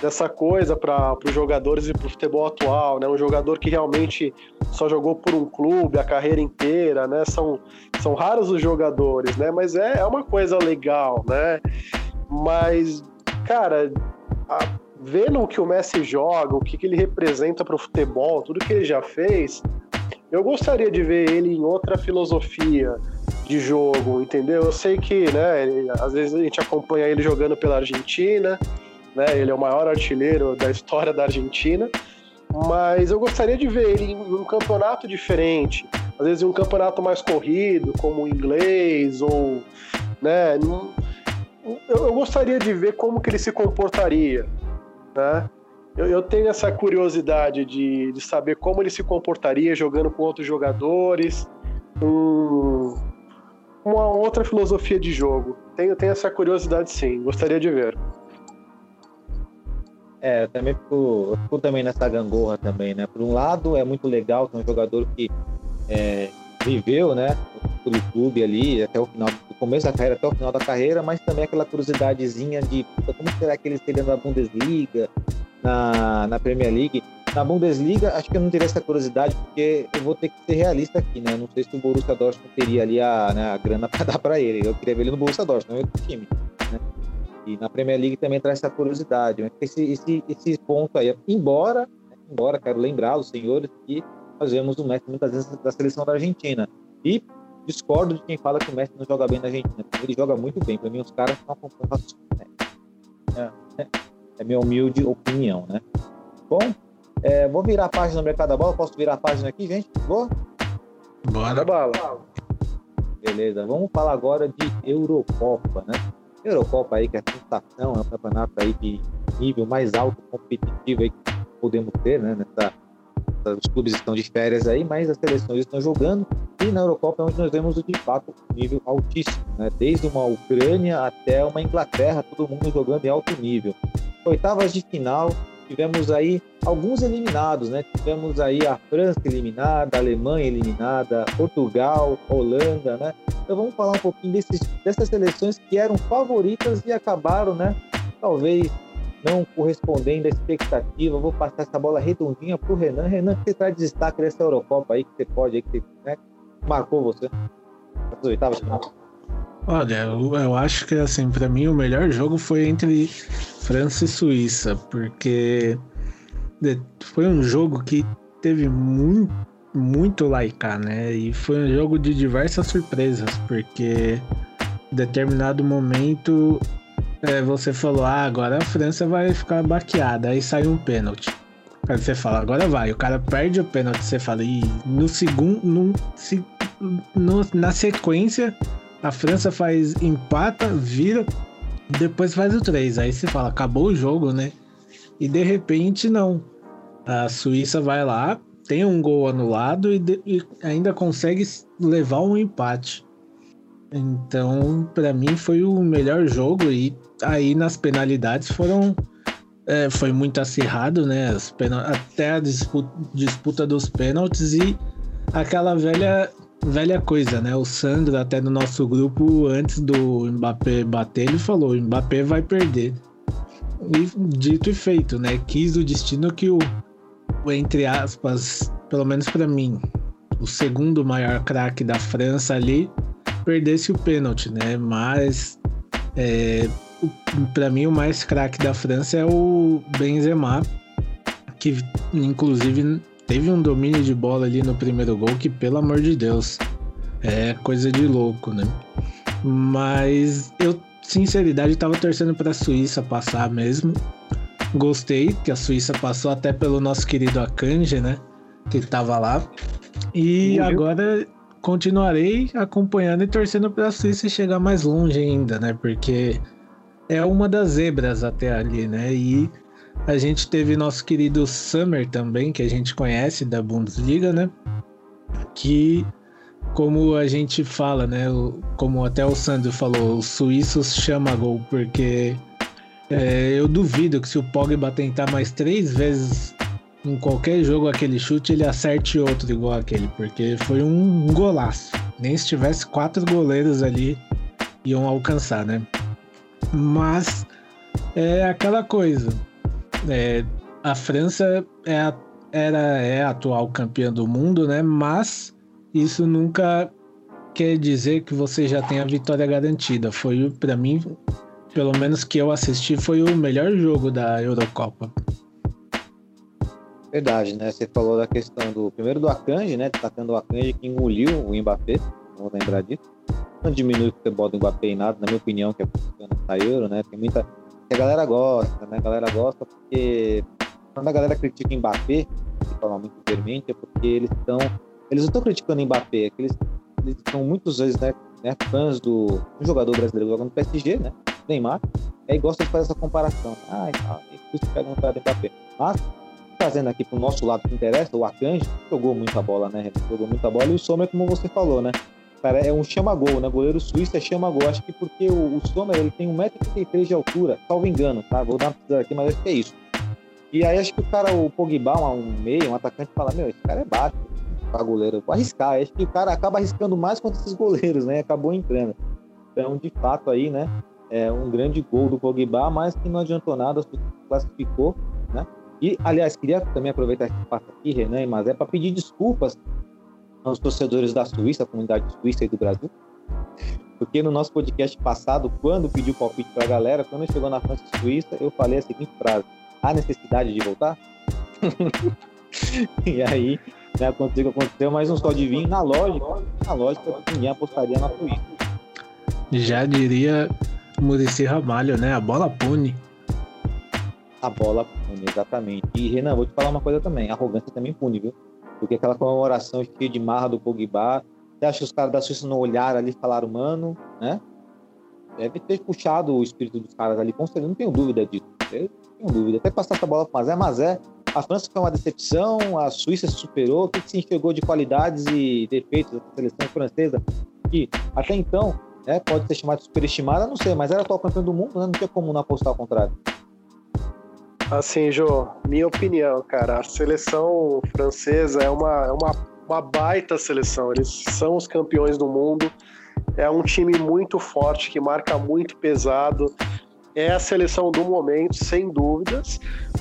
Speaker 5: dessa coisa para os jogadores e para o futebol atual, né? Um jogador que realmente só jogou por um clube a carreira inteira, né? São, são raros os jogadores, né? Mas é, é uma coisa legal, né? Mas, cara, a, vendo o que o Messi joga, o que, que ele representa para o futebol, tudo que ele já fez, eu gostaria de ver ele em outra filosofia de jogo, entendeu? Eu sei que, né, ele, às vezes a gente acompanha ele jogando pela Argentina, né? Ele é o maior artilheiro da história da Argentina, mas eu gostaria de ver ele em um campeonato diferente, às vezes em um campeonato mais corrido, como o inglês ou, né? Eu, gostaria de ver como que ele se comportaria, né? Eu, eu tenho essa curiosidade de, de saber como ele se comportaria jogando com outros jogadores, um, uma outra filosofia de jogo. Tenho, tenho essa curiosidade sim, gostaria de ver.
Speaker 1: É, eu também fico, eu fico também nessa gangorra também, né? Por um lado, é muito legal que é um jogador que é, viveu, né? Pelo clube ali, até o final, do começo da carreira até o final da carreira, mas também aquela curiosidadezinha de como será que ele estaria na Bundesliga, na, na Premier League. Na Bundesliga, acho que eu não teria essa curiosidade, porque eu vou ter que ser realista aqui, né? Não sei se o Borussia Dortmund teria ali a, né, a grana para dar para ele. Eu queria ver ele no Borussia Dortmund, não é outro time, né? E na Premier League também traz essa curiosidade. Né? Esse, esse, esse ponto aí, embora, né, embora quero lembrar os senhores que nós vemos o Messi muitas vezes da seleção da Argentina. E discordo de quem fala que o Messi não joga bem na Argentina. Ele joga muito bem. Para mim, os caras não acompanham né? é, é, é minha humilde opinião, né? Bom, é, vou virar a página no Mercado da Bola. Posso virar a página aqui, gente? Boa?
Speaker 4: Bora.
Speaker 5: Bala.
Speaker 1: Beleza, vamos falar agora de Eurocopa, né? Eurocopa aí, que é a sensação, é um campeonato aí de nível mais alto competitivo aí que podemos ter, né, nessa, os clubes estão de férias aí, mas as seleções estão jogando e na Eurocopa é onde nós vemos de fato nível altíssimo, né? Desde uma Ucrânia até uma Inglaterra, todo mundo jogando em alto nível. Oitavas de final, tivemos aí alguns eliminados, né? Tivemos aí a França eliminada, a Alemanha eliminada, Portugal, Holanda, né? Então vamos falar um pouquinho desses, dessas seleções que eram favoritas e acabaram, né? Talvez não correspondendo à expectativa. Vou passar essa bola redondinha para o Renan. Renan, que você traz de destaque dessa Eurocopa aí, que você pode, aí, que você, né, marcou você? As oitavas de final.
Speaker 4: Olha, eu, eu acho que assim, para mim o melhor jogo foi entre França e Suíça, porque foi um jogo que teve muito, muito laicar, né? E foi um jogo de diversas surpresas, porque em determinado momento é, você falou, ah, agora a França vai ficar baqueada, aí sai um pênalti. Aí você fala, agora vai, o cara perde o pênalti, você fala, e no segundo, no, se- no- na sequência, a França faz empata, vira, depois faz o 3. Aí você fala, acabou o jogo, né? E de repente não. A Suíça vai lá, tem um gol anulado e, de- e ainda consegue levar um empate. Então, para mim foi o melhor jogo e aí nas penalidades foram é, foi muito acirrado, né? Até a disputa, disputa dos pênaltis e aquela velha velha coisa, né? O Sandro, até no nosso grupo, antes do Mbappé bater, ele falou: o Mbappé vai perder. E dito e feito, né? Quis o destino que o, entre aspas, pelo menos para mim, o segundo maior craque da França ali, perdesse o pênalti, né? Mas é, para mim o mais craque da França é o Benzema, que inclusive teve um domínio de bola ali no primeiro gol que, pelo amor de Deus, é coisa de louco, né? Mas eu, sinceridade, tava torcendo para a Suíça passar mesmo. Gostei que a Suíça passou até pelo nosso querido Akanji, né? Que tava lá. E
Speaker 1: Viu?
Speaker 4: agora continuarei acompanhando e torcendo para a Suíça chegar mais longe ainda, né? Porque é uma das zebras até ali, né? E a gente teve nosso querido Summer também, que a gente conhece da Bundesliga, né? Que, como a gente fala, né? Como até o Sandro falou, os suíços chama gol, porque é, eu duvido que se o Pogba tentar mais três vezes em qualquer jogo aquele chute, ele acerte outro igual aquele, porque foi um golaço. Nem se tivesse quatro goleiros ali iam alcançar, né? Mas é aquela coisa. É, a França é a, era, é a atual campeã do mundo, né? Mas isso nunca quer dizer que você já tem a vitória garantida. Foi, para mim, pelo menos que eu assisti, foi o melhor jogo da Eurocopa.
Speaker 1: Verdade, né? Você falou da questão do primeiro do Akanji, né? Destacando o Akanji que engoliu o Mbappé, vamos lembrar disso. Não diminui o futebol do Mbappé em nada, na minha opinião, que é bacana da Euro, né? Tem muita. Que A galera gosta, né? A galera gosta porque quando a galera critica Mbappé, de forma muito vermente, é porque eles estão. Eles não estão criticando Mbappé, é que eles, são muitas vezes, né, né, fãs do, do jogador brasileiro jogando no PSG, né? Neymar, e aí gosta de fazer essa comparação. Ai, tá, isso pega no pé do Mbappé. Mas trazendo aqui pro nosso lado que interessa, o Akanji jogou muita bola, né? Jogou muita bola e o Sommer, como você falou, né? Cara, é um chama-gol, né? Goleiro suíço é chama-gol. Acho que porque o, o Sommer ele tem 1,33m de altura, salvo engano, tá? Vou dar uma aqui, mas acho que é isso. E aí acho que o cara, o Pogba, um meio, um atacante, fala, meu, esse cara é baixo, pra goleiro, vou arriscar. Acho que o cara acaba arriscando mais contra esses goleiros, né? Acabou entrando. Então, de fato, aí, né? É um grande gol do Pogba, mas que não adiantou nada, classificou, né? E, aliás, queria também aproveitar esse espaço aqui, Renan e Mazé, para pedir desculpas aos torcedores da Suíça, a comunidade suíça e do Brasil, porque no nosso podcast passado, quando pedi o palpite para a galera, quando chegou na França e Suíça, eu falei a seguinte frase: há necessidade de voltar? e aí, né, aconteceu o que aconteceu, mas não só de vir, na lógica, na lógica, ninguém apostaria na Suíça.
Speaker 4: Já diria Murici Ramalho, né? A bola pune.
Speaker 1: A bola pune, exatamente. E, Renan, vou te falar uma coisa também: a arrogância também pune, viu? Porque aquela comemoração cheia de marra do Pogba, você acha que os caras da Suíça não olharam ali e falaram, mano, né? Deve ter puxado o espírito dos caras ali, com certeza, não tenho dúvida disso. Eu tenho dúvida. Até passar essa bola pro Mazé, Mazé, a França foi uma decepção, a Suíça se superou, o que, que se enxergou de qualidades e defeitos da seleção francesa, que até então né, pode ser chamada de superestimada, não sei, mas era atual campeão do mundo, né, não tinha como não apostar ao contrário.
Speaker 5: Assim, Jô, minha opinião, cara, a seleção francesa é uma, é uma, uma baita seleção. Eles são os campeões do mundo. É um time muito forte, que marca muito pesado. É a seleção do momento, sem dúvidas.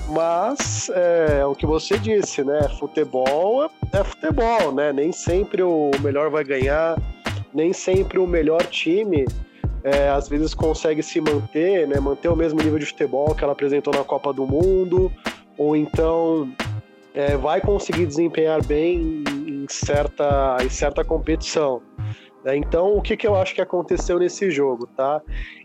Speaker 5: Mas é, é o que você disse, né? Futebol é, é futebol, né? Nem sempre o melhor vai ganhar, nem sempre o melhor time é, às vezes consegue se manter, né, manter o mesmo nível de futebol que ela apresentou na Copa do Mundo, ou então é, vai conseguir desempenhar bem em certa, em certa competição. Né? Então, o que, que eu acho que aconteceu nesse jogo, tá?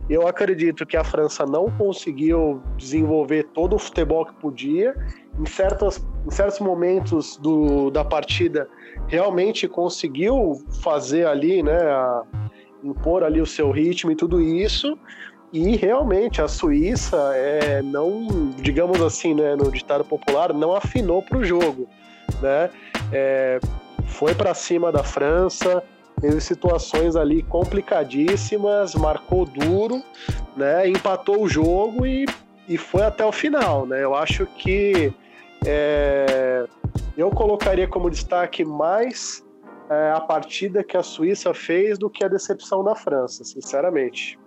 Speaker 5: Eu acredito que a França não conseguiu desenvolver todo o futebol que podia. Em, certos, em certos momentos do, da partida, realmente conseguiu fazer ali, né? A, impor ali o seu ritmo e tudo isso. E realmente a Suíça é, não, digamos assim, né, no ditado popular, não afinou para o jogo, né? É, foi para cima da França, teve situações ali complicadíssimas, marcou duro, né? Empatou o jogo e, e foi até o final, né? Eu acho que é, eu colocaria como destaque mais é, a partida que a Suíça fez do que a decepção da França, sinceramente.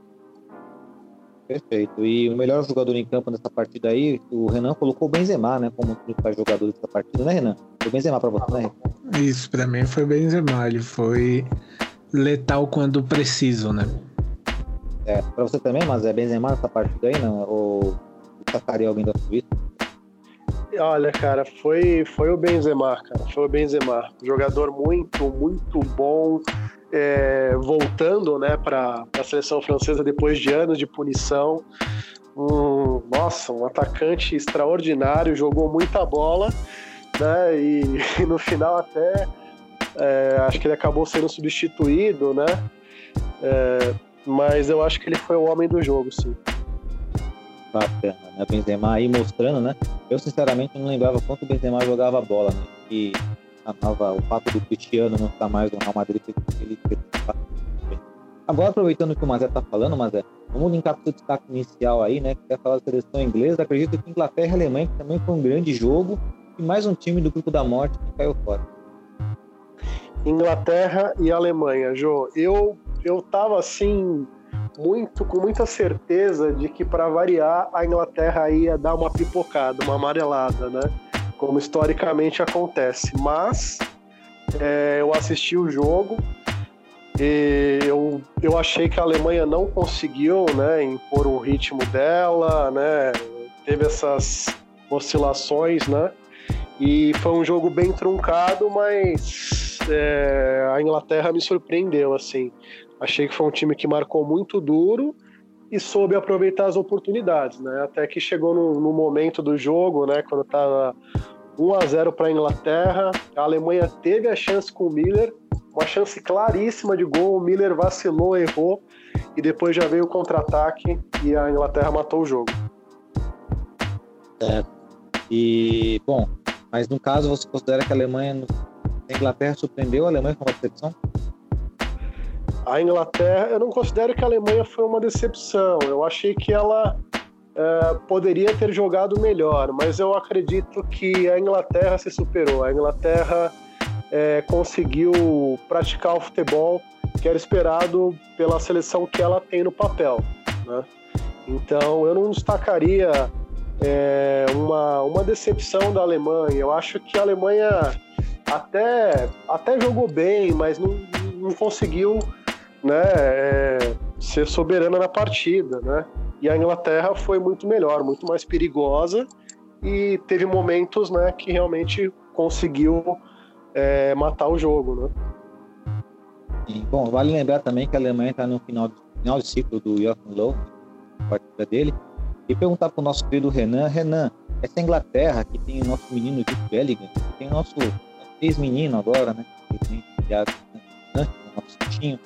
Speaker 1: Perfeito. E o melhor jogador em campo nessa partida aí, o Renan colocou o Benzema, né, como principal jogador dessa partida, né, Renan? Foi o Benzema para você, né?
Speaker 4: Isso, para mim foi o Benzema. Ele foi letal quando preciso, né?
Speaker 1: É, para você também, mas é Benzema nessa partida aí, não? Ou destacaria alguém da Suíça?
Speaker 5: Olha, cara, foi, foi o Benzema, cara. Foi o Benzema. Jogador muito, muito bom. É, voltando né, para a seleção francesa depois de anos de punição. Um, nossa, um atacante extraordinário, jogou muita bola, né? E, e no final até é, acho que ele acabou sendo substituído, né? É, mas eu acho que ele foi o homem do jogo, sim
Speaker 1: bacana, né? Benzema aí mostrando, né? Eu sinceramente não lembrava quanto o Benzema jogava bola, né? E a nova, o fato do Cristiano não estar mais no Real Madrid ele Agora, aproveitando que o Mazé está falando, Mazé, vamos linkar com o seu destaque inicial aí, né? Que quer falar da seleção inglesa. Acredito que Inglaterra e Alemanha também foi um grande jogo e mais um time do grupo da morte que caiu fora.
Speaker 5: Inglaterra e Alemanha, Jô. Eu eu tava assim muito com muita certeza de que para variar a Inglaterra ia dar uma pipocada, uma amarelada, né? Como historicamente acontece. Mas é, eu assisti o jogo e eu, eu achei que a Alemanha não conseguiu, né, impor o ritmo dela, né? Teve essas oscilações, né? E foi um jogo bem truncado, mas é, a Inglaterra me surpreendeu, assim. Achei que foi um time que marcou muito duro e soube aproveitar as oportunidades, né? Até que chegou no, no momento do jogo, né? Quando estava 1 a 0 para a Inglaterra, a Alemanha teve a chance com o Miller, uma chance claríssima de gol. O Miller vacilou, errou e depois já veio o contra-ataque e a Inglaterra matou o jogo.
Speaker 1: É. E bom, mas no caso você considera que a Alemanha, a Inglaterra surpreendeu a Alemanha com uma decepção?
Speaker 5: A Inglaterra, eu não considero que a Alemanha foi uma decepção. Eu achei que ela é, poderia ter jogado melhor, mas eu acredito que a Inglaterra se superou. A Inglaterra é, conseguiu praticar o futebol que era esperado pela seleção que ela tem no papel. Né? Então, eu não destacaria é, uma, uma decepção da Alemanha. Eu acho que a Alemanha até, até jogou bem, mas não, não conseguiu né, é, ser soberana na partida, né? E a Inglaterra foi muito melhor, muito mais perigosa e teve momentos, né, que realmente conseguiu é, matar o jogo, né?
Speaker 1: E, bom, vale lembrar também que a Alemanha está no final, final de ciclo do Joachim Löw, a partida dele, e perguntar para o nosso querido Renan, Renan, essa Inglaterra que tem o nosso menino Jude Bellingham, que tem o nosso ex-menino agora, né, que tem né, o nosso tinho,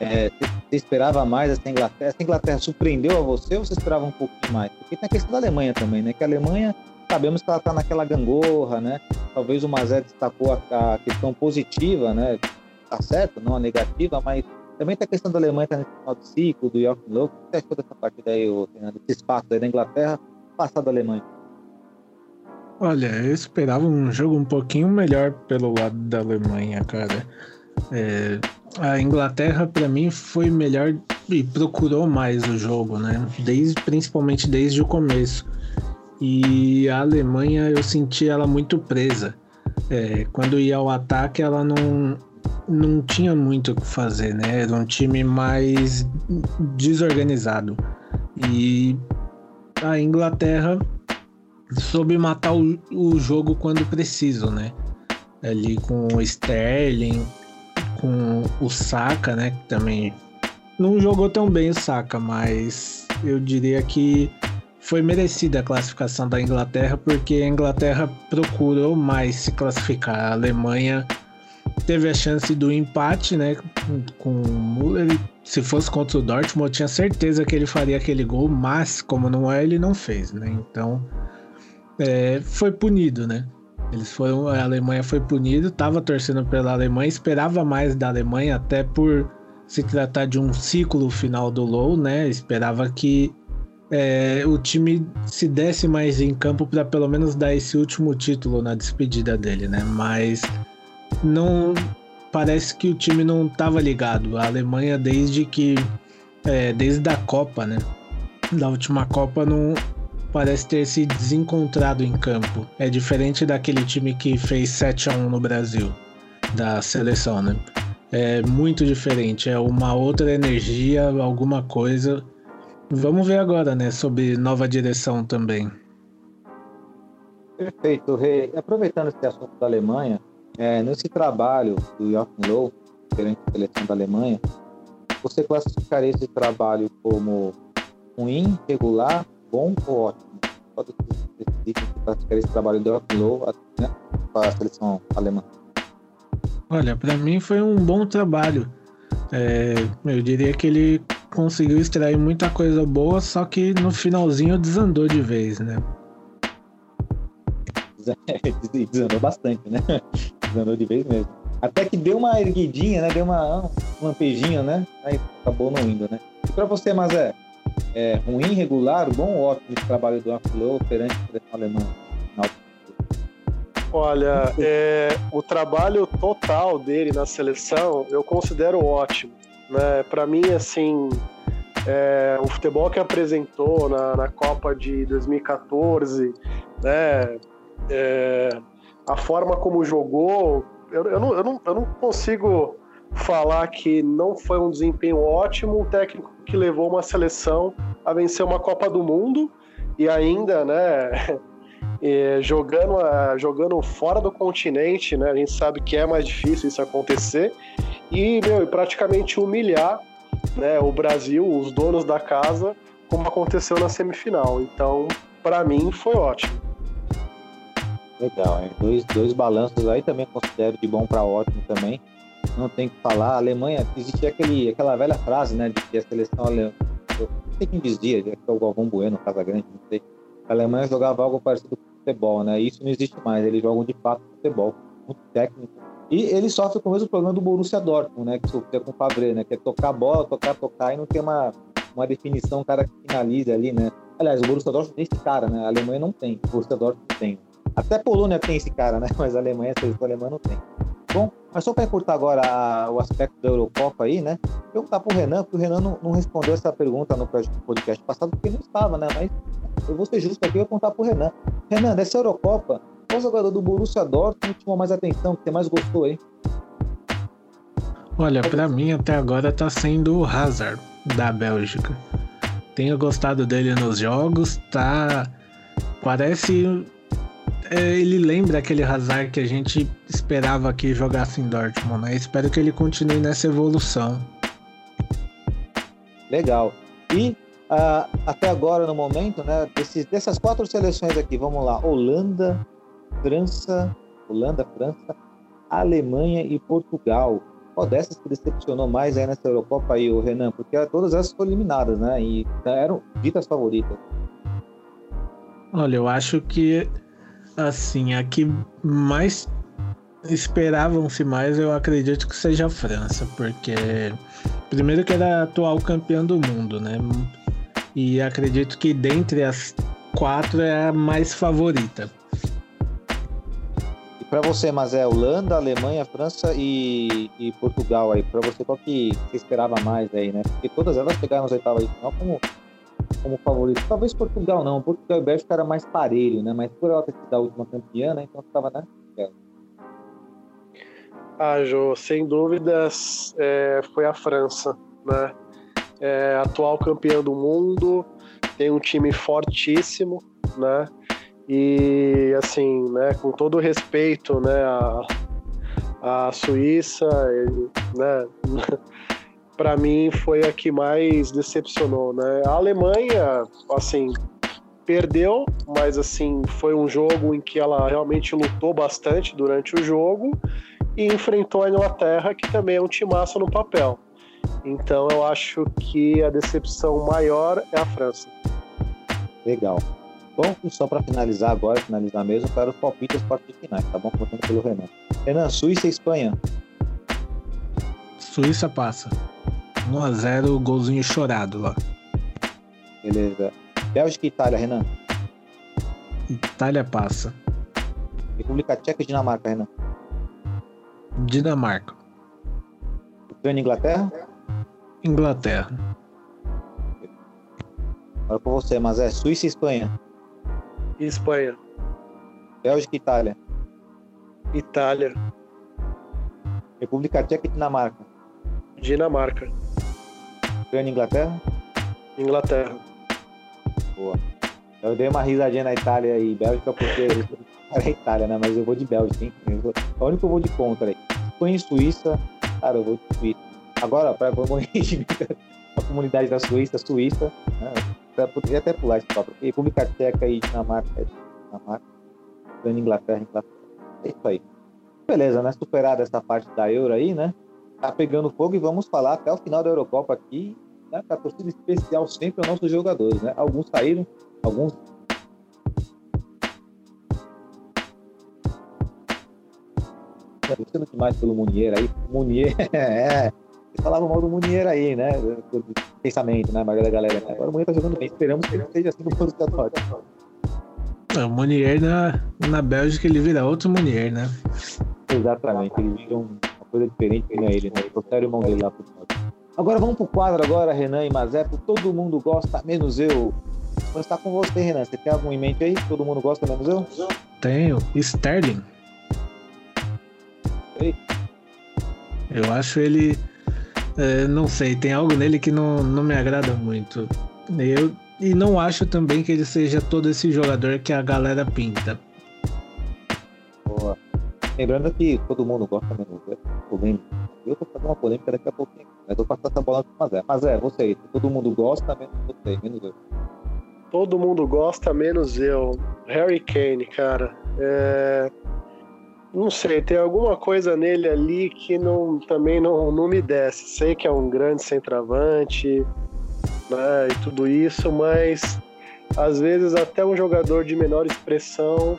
Speaker 1: é, você esperava mais essa Inglaterra? Essa Inglaterra surpreendeu a você ou você esperava um pouquinho mais? Porque tem a questão da Alemanha também, né? Que a Alemanha sabemos que ela está naquela gangorra, né? Talvez o Mazé destacou a, a, questão positiva, né? Tá certo, não a negativa, mas também tem a questão da Alemanha tá nesse final de ciclo, do York Low. O que você achou dessa partida aí, Fernando? Esse espaço aí da Inglaterra, passar da Alemanha?
Speaker 4: Olha, eu esperava um jogo um pouquinho melhor pelo lado da Alemanha, cara. É, a Inglaterra, para mim, foi melhor e procurou mais o jogo, né? Desde, principalmente desde o começo. E a Alemanha, eu senti ela muito presa. É, quando ia ao ataque, ela não, não tinha muito o que fazer, né? Era um time mais desorganizado. E a Inglaterra soube matar o, o jogo quando preciso, né? Ali com o Sterling, com o Saka, né? Que também não jogou tão bem o Saka, mas eu diria que foi merecida a classificação da Inglaterra, porque a Inglaterra procurou mais se classificar. A Alemanha teve a chance do empate, né? Com o Müller. Se fosse contra o Dortmund, eu tinha certeza que ele faria aquele gol, mas como não é, ele não fez, né? Então é, foi punido, né? Eles foram, a Alemanha foi punida, estava torcendo pela Alemanha, esperava mais da Alemanha, até por se tratar de um ciclo final do Low, né? Esperava que é, o time se desse mais em campo para pelo menos dar esse último título na despedida dele, né? Mas não parece que o time não estava ligado. A Alemanha desde que é, desde a Copa, né? Da última Copa não parece ter se desencontrado em campo. É diferente daquele time que fez 7 a 1 no Brasil, da seleção, né? É muito diferente, é uma outra energia, alguma coisa. Vamos ver agora, né, sobre nova direção também.
Speaker 1: Perfeito, Rei. Aproveitando esse assunto da Alemanha, é, nesse trabalho do Joachim Low, diferente da seleção da Alemanha, você classificaria esse trabalho como ruim, regular, bom ou ótimo? Pode decidir classificar esse trabalho do Low né, para a seleção alemã?
Speaker 4: Olha, para mim foi um bom trabalho. É, eu diria que ele conseguiu extrair muita coisa boa, só que no finalzinho desandou de vez, né?
Speaker 1: desandou bastante, né? Desandou de vez mesmo. Até que deu uma erguidinha, né? Deu uma, um lampejinho, né? Aí acabou não indo, né? E pra você, Mazé, é, ruim, regular, bom ou ótimo esse trabalho do Aflo perante a seleção alemã?
Speaker 5: Olha, é, o trabalho total dele na seleção eu considero ótimo. Né? Para mim, assim, é, o futebol que apresentou na, na Copa de 2014, né? É, a forma como jogou, eu, eu, não, eu, não, eu não consigo falar que não foi um desempenho ótimo, um técnico que levou uma seleção a vencer uma Copa do Mundo e ainda, né, jogando, jogando fora do continente, né, a gente sabe que é mais difícil isso acontecer e, meu, praticamente humilhar né, o Brasil, os donos da casa, como aconteceu na semifinal. Então, para mim, foi ótimo.
Speaker 1: Legal, hein? Dois, dois balanços aí também considero de bom para ótimo também não tem que falar. A Alemanha, existia aquele, aquela velha frase, né, de que a seleção alemã, eu não sei quem dizia, que é o Galvão Bueno, Casagrande, não sei. A Alemanha jogava algo parecido com futebol, né? Isso não existe mais. Eles jogam de fato futebol, muito técnico. E ele sofre com o mesmo problema do Borussia Dortmund, né? Que sofreu com o Favre, né? Que é tocar a bola, tocar, tocar e não tem uma, uma definição, cara que finaliza ali, né? Aliás, o Borussia Dortmund tem esse cara, né? A Alemanha não tem, o Borussia Dortmund tem. Até a Polônia tem esse cara, né? Mas a Alemanha, a seleção alemã não tem. Bom, mas só para encurtar agora a, o aspecto da Eurocopa aí, né? Perguntar para o Renan, porque o Renan não, não, respondeu essa pergunta no podcast passado, porque não estava, né? Mas eu vou ser justo aqui e vou contar para o Renan. Renan, dessa Eurocopa, qual jogador do Borussia Dortmund chamou mais atenção, que você mais gostou aí?
Speaker 4: Olha, para mim até agora tá sendo o Hazard, da Bélgica. Tenho gostado dele nos jogos, tá... Parece é, ele lembra aquele Hazard que a gente esperava que jogasse em Dortmund, né? Espero que ele continue nessa evolução.
Speaker 1: Legal. E uh, até agora, no momento, né, desses, dessas quatro seleções aqui, vamos lá: Holanda, França, Holanda, França, Alemanha e Portugal. Qual dessas que decepcionou mais aí nessa Eurocopa aí, o Renan? Porque todas essas foram eliminadas, né? E eram ditas favoritas.
Speaker 4: Olha, eu acho que assim, a que mais esperavam-se mais, eu acredito que seja a França, porque primeiro que era a atual campeã do mundo, né? E acredito que dentre as quatro é a mais favorita.
Speaker 1: E para você, mas é Holanda, Alemanha, França e, e Portugal aí. Para você, qual que você esperava mais aí, né? Porque todas elas chegaram nas oitavas de final como, como favorito. Talvez Portugal não. Portugal e Bélgica era mais parelho, né? Mas por ela ter sido a última campeã, né? Então estava, né?
Speaker 5: Ah, Jô, sem dúvidas é, foi a França, né? É, atual campeã do mundo, tem um time fortíssimo, né? E assim, né, com todo respeito, né, a, a Suíça, né, para mim foi a que mais decepcionou, né? A Alemanha, assim, perdeu, mas assim, foi um jogo em que ela realmente lutou bastante durante o jogo e enfrentou a Inglaterra, que também é um timaço no papel. Então eu acho que a decepção maior é a França.
Speaker 1: Legal. Bom, só para finalizar agora, finalizar mesmo, para os palpites partes finais, tá bom? Contando pelo Renan. Renan, Suíça e Espanha.
Speaker 4: Suíça passa. 1x0, golzinho chorado lá.
Speaker 1: Beleza. Bélgica e Itália, Renan.
Speaker 4: Itália passa.
Speaker 1: República Tcheca e Dinamarca, Renan.
Speaker 4: Dinamarca.
Speaker 1: Ucrânia e Inglaterra?
Speaker 4: Inglaterra.
Speaker 1: Agora com você, mas é Suíça e Espanha.
Speaker 5: Espanha.
Speaker 1: Bélgica e Itália.
Speaker 5: Itália.
Speaker 1: República Tcheca e Dinamarca.
Speaker 5: Dinamarca.
Speaker 1: E Inglaterra?
Speaker 5: Inglaterra.
Speaker 1: Boa. Eu dei uma risadinha na Itália e Bélgica porque era Itália, né? Mas eu vou de Bélgica, hein? Eu vou... É o único que eu vou de contra aí. Espanha e Suíça, cara, eu vou de Suíça. Agora, para a comunidade da Suíça, Suíça, né? Eu poderia até pular esse papo. República Tcheca e Dinamarca, Dinamarca, Ucrânia, Inglaterra, Inglaterra. É isso aí. Beleza, né? Superada essa parte da Euro aí, né? Tá pegando fogo e vamos falar até o final da Eurocopa aqui, né? A torcida especial sempre aos nossos jogadores, né? Alguns saíram, alguns torcendo demais pelo Munier aí. Munier, é. Eles falavam mal do Munier aí, né? Pensamento, né? A maioria da galera. Agora o Munier tá jogando bem. Esperamos que ele esteja assim no Borussia Dortmund.
Speaker 4: O Munier na, na Bélgica ele vira outro Munier, né?
Speaker 1: Exatamente. Ele vira uma coisa diferente que não é ele, né? Trouxeram o irmão dele lá pro Agora vamos pro quadro agora, Renan e Mazepo. Todo mundo gosta, menos eu. Vou estar com você, Renan. Você tem algum em mente aí? Todo mundo gosta, menos eu?
Speaker 4: Tenho. Sterling.
Speaker 1: Ei.
Speaker 4: Eu acho ele. é, não sei, tem algo nele que não, não me agrada muito. Eu, e não acho também que ele seja todo esse jogador que a galera pinta.
Speaker 1: Lembrando que todo mundo gosta menos eu. Polêmica. Eu tô fazendo uma polêmica daqui a pouquinho. Mas vou passar essa bola pro Mazé. Mazé, você aí. Todo mundo gosta, menos você, menos eu.
Speaker 5: Todo mundo gosta, menos eu. Harry Kane, cara. É... Não sei, tem alguma coisa nele ali que não, também não, não me desce. Sei que é um grande centroavante né, e tudo isso, mas às vezes até um jogador de menor expressão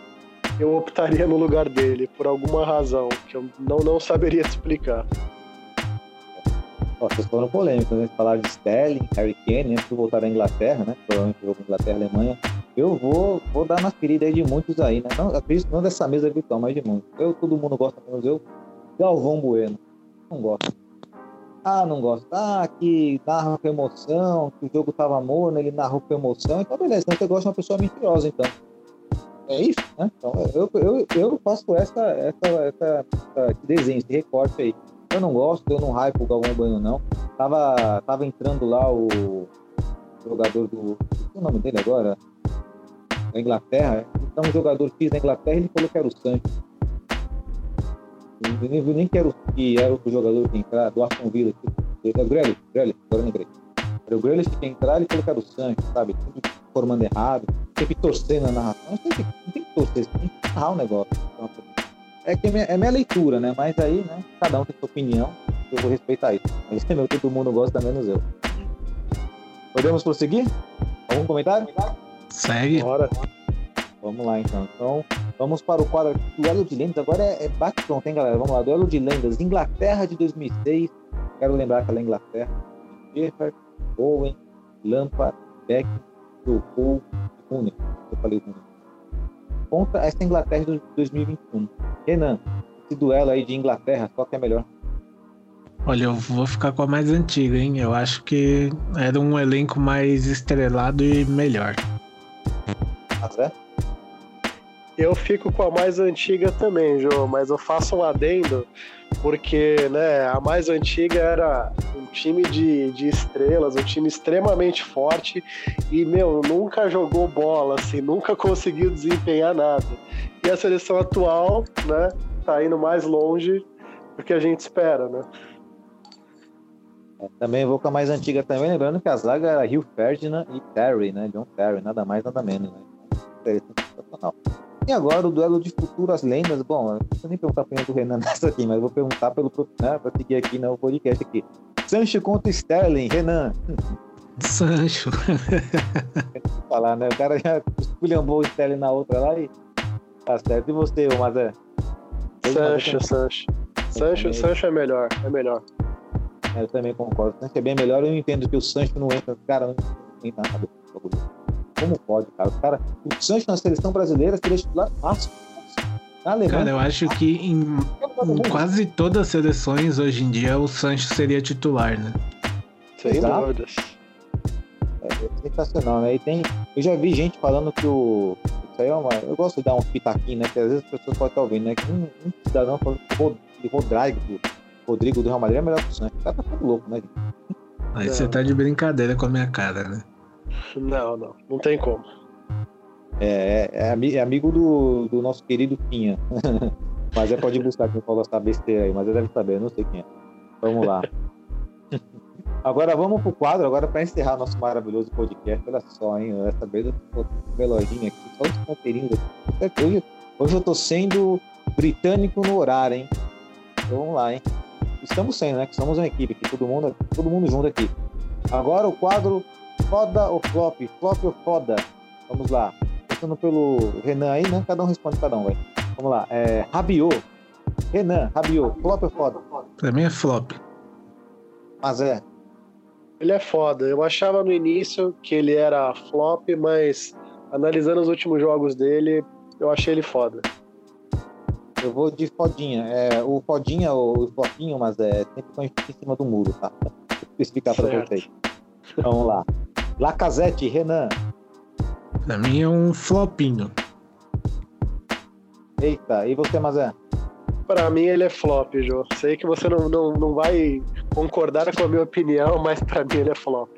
Speaker 5: eu optaria no lugar dele, por alguma razão, que eu não, não saberia explicar.
Speaker 1: Vocês foram polêmicos, né? Falaram de Sterling, Harry Kane, antes de voltar da Inglaterra, né? Provavelmente jogo Inglaterra Alemanha. Eu vou, vou dar na ferida aí de muitos aí, né? Não, acredito não dessa mesa virtual, mas de muitos. Eu, todo mundo gosta, menos eu. Galvão Bueno. Não gosto. Ah, não gosto. Ah, que narra com emoção, que o jogo tava morno, ele narrou com emoção. Então, beleza. Então você gosta de uma pessoa mentirosa, então. É isso, né? Então, eu, eu, eu faço essa, essa, essa, essa esse desenho, esse recorte aí. Eu não gosto, eu não hype o Galvão Bueno, não. Tava, tava entrando lá o jogador do. O nome dele agora? Da Inglaterra. Então, o jogador X da Inglaterra, ele falou que era o Santos. Eu nem, eu nem quero que era o jogador que entrar, do Aston Villa. É o Grealish, Grealish, agora lembrei. Era o Grealish que entrar, ele falou que era o Santos, sabe? Tudo formando errado, sempre torcendo na narração. Não tem que, não tem que torcer, você tem que narrar o negócio. Então, é que é minha, é minha leitura, né? Mas aí, né? Cada um tem sua opinião, eu vou respeitar isso. Mas é meu, todo mundo gosta, menos eu. Podemos prosseguir? Algum comentário?
Speaker 4: Segue.
Speaker 5: Bora.
Speaker 1: Vamos lá então. Então, vamos para o quadro duelo de lendas. Agora é, é bate-pronto, hein, galera? Vamos lá. Duelo de lendas. Inglaterra de 2006. Quero lembrar aquela Inglaterra. Gerrard, Owen, Lampard, Beck, Paul e Rooney. Eu falei Rooney. Contra essa Inglaterra de 2021. Renan, esse duelo aí de Inglaterra, qual que é melhor?
Speaker 4: Olha, eu vou ficar com a mais antiga, hein? Eu acho que era um elenco mais estrelado e melhor.
Speaker 1: É?
Speaker 5: Eu fico com a mais antiga também, João, mas eu faço um adendo, porque né, a mais antiga era um time de, de estrelas, um time extremamente forte e, meu, nunca jogou bola, assim, nunca conseguiu desempenhar nada. E a seleção atual, né, tá indo mais longe do que a gente espera, né?
Speaker 1: É, também vou com a mais antiga também, lembrando que a zaga era Rio Ferdinand e Terry, né? John Terry, nada mais, nada menos, né? Sensacional. E agora o duelo de futuras lendas. Bom, não vou nem perguntar para o Renan nessa aqui, mas vou perguntar pelo né, para seguir aqui no podcast aqui. Sancho contra Sterling, Renan.
Speaker 4: Sancho.
Speaker 1: falar, né? O cara já esculhambou o Sterling na outra lá e tá certo. E você, ô Mazé?
Speaker 5: Sancho, Sancho. Sancho, Sancho é melhor, é melhor.
Speaker 1: É, eu também concordo. O Sancho é bem melhor. Eu entendo que o Sancho não entra, cara, não entra nada. Como pode, cara? O, cara, o Sancho na seleção brasileira seria titular fácil.
Speaker 4: Alemanha,
Speaker 1: Cara,
Speaker 4: eu acho que em, em quase todas as seleções hoje em dia o Sancho seria titular, né?
Speaker 5: Sem
Speaker 1: Exato.
Speaker 5: dúvidas.
Speaker 1: É sensacional, né? E tem, eu já vi gente falando que o. Isso aí é uma. Eu gosto de dar um pitaquinho, né? Que às vezes as pessoas podem estar ouvindo, né? Que um, um cidadão falando que o Rodrigo, do Real Madrid é melhor que o Sancho. O cara tá louco, né? gente?
Speaker 4: Aí você tá de brincadeira com a minha cara, né?
Speaker 5: Não, não, não tem como.
Speaker 1: É, é, é é amigo do, do nosso querido Pinha. mas é pode buscar quem falou essa besteira aí, mas ele deve saber, não sei quem é. Vamos lá. Agora vamos pro quadro, agora para encerrar nosso maravilhoso podcast. Olha só, hein? Essa um reloginho aqui, só os ponteirinhos aqui. Hoje, hoje eu tô sendo britânico no horário, hein? Então vamos lá, hein? Estamos sendo, né? Que somos uma equipe aqui, todo mundo, todo mundo junto aqui. Agora o quadro Foda ou Flop? Flop ou Foda? Vamos lá. Começando pelo Renan aí, né? Cada um responde cada um, vai. Vamos lá. É, Rabiot. Renan, Rabiot. Flop ou Foda?
Speaker 4: Pra mim é flop.
Speaker 1: Mas é.
Speaker 5: Ele é foda. Eu achava no início que ele era flop, mas analisando os últimos jogos dele, eu achei ele foda.
Speaker 1: Eu vou de Fodinha. É, o Fodinha, o, o Flopinho, mas é sempre põe em cima do muro, tá? Vou especificar pra
Speaker 5: Certo.
Speaker 1: vocês. Vamos lá. Lacazette, Renan.
Speaker 4: Pra mim é um flopinho.
Speaker 1: Eita, e você, Mazé?
Speaker 5: Pra mim ele é flop, Jô. Sei que você não, não, não vai concordar com a minha opinião, mas pra mim ele é flop.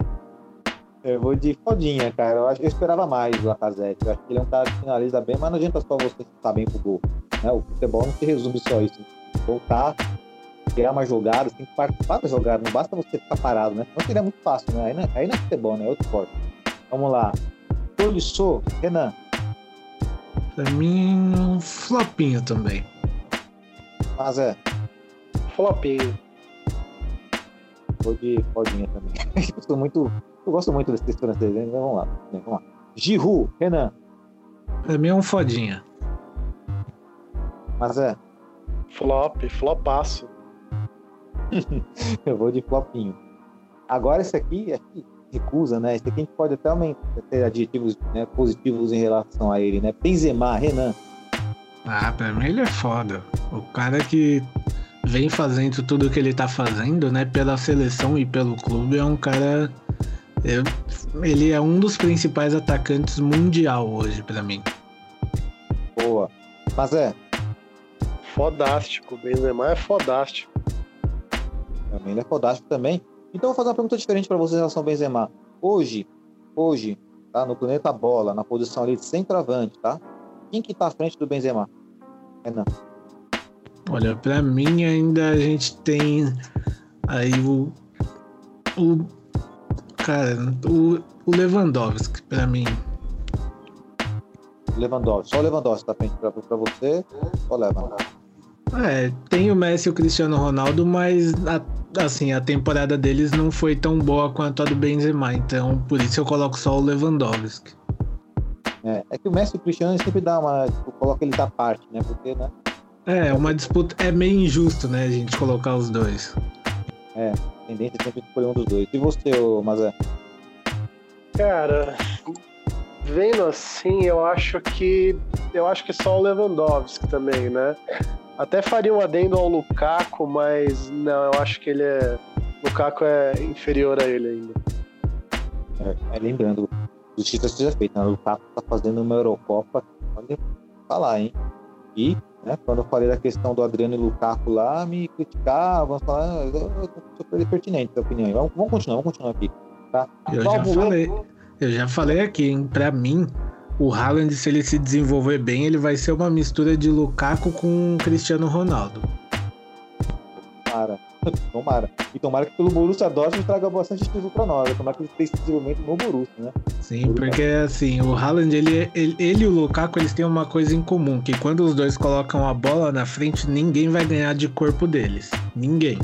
Speaker 1: Eu vou de Fodinha, cara. Eu, acho, eu esperava mais do Lacazette. Eu acho que ele é um cara que finaliza bem, mas não adianta só você estar bem pro gol. Né? O futebol não se resume só isso. Voltar, criar uma jogada, tem que participar da jogada. Não basta você ficar parado, né? Não seria muito fácil, né? Aí não, aí não é futebol, né? É outro esporte. Vamos lá. Tolisso, Renan.
Speaker 4: Pra mim, um flopinho também.
Speaker 1: Mas é,
Speaker 5: Flopinho.
Speaker 1: vou de Fodinha também. eu sou muito. Eu gosto muito desse francês, hein? Então vamos lá. Bem, vamos lá. Giroud, Renan.
Speaker 4: Pra mim é um fodinha.
Speaker 1: Mas é,
Speaker 5: Flop, flopaço.
Speaker 1: eu vou de flopinho. Agora esse aqui, acho que recusa, né? Esse aqui a gente pode até aumentar, ter adjetivos né, positivos em relação a ele, né? Benzema, Renan.
Speaker 4: Ah, pra mim ele é foda. O cara que vem fazendo tudo que ele tá fazendo, né, pela seleção e pelo clube, é um cara. eu- ele é um dos principais atacantes mundial hoje pra mim.
Speaker 1: Boa. Mas é,
Speaker 5: Fodástico. Benzema é fodástico.
Speaker 1: Também ele é fodástico também. Então eu vou fazer uma pergunta diferente para vocês em relação ao Benzema. Hoje, hoje, tá? No planeta bola, na posição ali de centroavante, tá? Quem que tá à frente do Benzema? Renan.
Speaker 4: Olha, pra mim ainda a gente tem aí o. O. Cara, o, o Lewandowski, pra mim.
Speaker 1: Lewandowski. Só o Lewandowski tá à frente pra você. Só leva.
Speaker 4: É, tem o Messi e o Cristiano Ronaldo, mas a- assim, a temporada deles não foi tão boa quanto a do Benzema, então por isso eu coloco só o Lewandowski.
Speaker 1: É, é que o Messi e o Cristiano sempre dá uma. Tipo, coloca eles à parte, né? Porque, né?
Speaker 4: É, uma disputa. É meio injusto, né, a gente colocar os dois.
Speaker 1: É, a tendência é sempre escolher um dos dois. E você, ô, Mazé?
Speaker 5: Cara, vendo assim, eu acho que eu acho que só o Lewandowski também, né? Até faria um adendo ao Lukaku, mas não, eu acho que ele é Lukaku é inferior a ele ainda.
Speaker 1: É, é, lembrando, justiça seja feita, né? o Lukaku tá fazendo uma Eurocopa, pode falar, hein? E, né, quando eu falei da questão do Adriano e Lukaku lá, me criticavam, falaram, eu, eu, eu sou pertinente a opinião. Vamos, vamos continuar, vamos continuar aqui. Tá?
Speaker 4: Eu já falei, eu já falei aqui, hein? Pra mim, o Haaland, se ele se desenvolver bem, ele vai ser uma mistura de Lukaku com Cristiano Ronaldo.
Speaker 1: Tomara, tomara. E tomara que pelo Borussia Dortmund traga bastante título pra nós. Tomara que ele tenha esse desenvolvimento no Borussia, né?
Speaker 4: Sim, porque assim, o Haaland, ele, ele, ele e o Lukaku, eles têm uma coisa em comum, que quando os dois colocam a bola na frente, ninguém vai ganhar de corpo deles. Ninguém.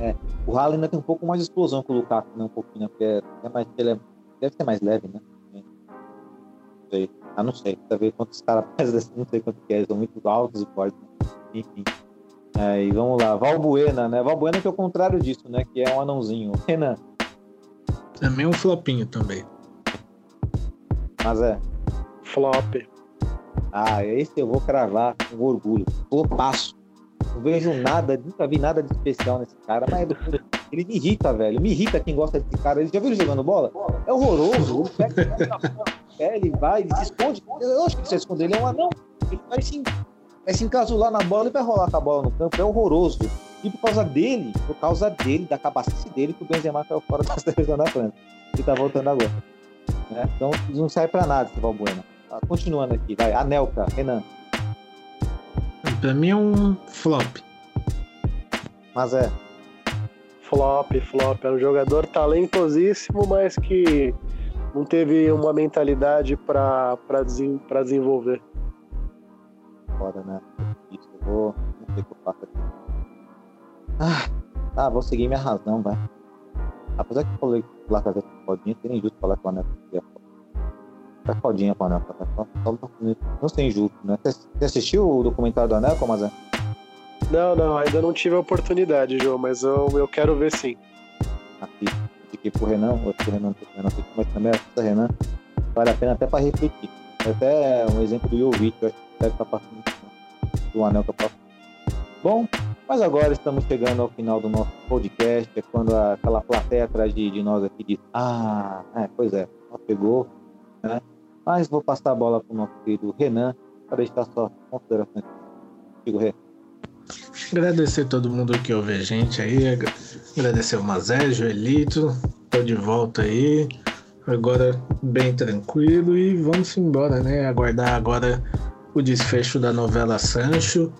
Speaker 1: É, o Haaland ainda tem um pouco mais de explosão que o Lukaku, né? Um pouquinho, né? Porque é, é mais, ele é, deve ser mais leve, né? Não sei. Ah, não sei. Pra ver quantos caras pesam, não sei quanto que é. Eles são muito altos e fortes. Né? Enfim. É, e vamos lá. Valbuena, né? Valbuena que é o contrário disso, né? Que é um anãozinho. Renan.
Speaker 4: Também um flopinho também.
Speaker 1: Mas é.
Speaker 5: Flop.
Speaker 1: Ah, esse eu vou cravar com orgulho. Flopaço. Não vejo nada, nunca vi nada de especial nesse cara, mas ele me irrita, velho. Me irrita quem gosta desse cara. Ele já viu ele jogando bola? É horroroso. É, ele vai, ele se esconde. Eu acho que se esconde, ele é um anão. Ele vai se, vai se encasular na bola e vai rolar com a bola no campo. É horroroso. E por causa dele, por causa dele, da capacidade dele, que o Benzema caiu fora da seleção da França. E tá voltando agora. Né? Então não sai pra nada esse Valbuena. Tá, continuando aqui, vai. Anelka, Renan.
Speaker 4: Pra mim é um flop.
Speaker 1: Mas é.
Speaker 5: Flop, flop. É um jogador talentosíssimo, mas que não teve uma mentalidade para desen, desenvolver.
Speaker 1: Foda, né? Isso, eu vou. Não sei o que eu faço aqui. Ah, tá, vou seguir minha razão, vai. Apesar que eu falei que lá fazer fodinha, seria injusto falar que o Anel é Tá fodinha com o Anel, tá? Só, só, não sei injusto, né? Você assistiu o documentário do Anel, Comazé?
Speaker 5: Não, não, ainda não tive a oportunidade, João, mas eu, eu quero ver sim.
Speaker 1: Aqui, fiquei pro Renan, outro Renan, Renan, mas também essa Renan, vale a pena até para refletir. É até um exemplo do Jovic, eu acho que deve estar passando do anel que eu passo. Bom, mas agora estamos chegando ao final do nosso podcast, é quando aquela plateia atrás de, de nós aqui diz, ah, é, pois é, ela pegou, né? Mas vou passar a bola para o nosso querido Renan para deixar suas considerações. Digo, Renan.
Speaker 4: Agradecer todo mundo que ouve a gente aí. Agradecer o Mazé, Joelito. Tô de volta aí. Agora bem tranquilo e vamos embora, né? Aguardar agora o desfecho da novela Sancho.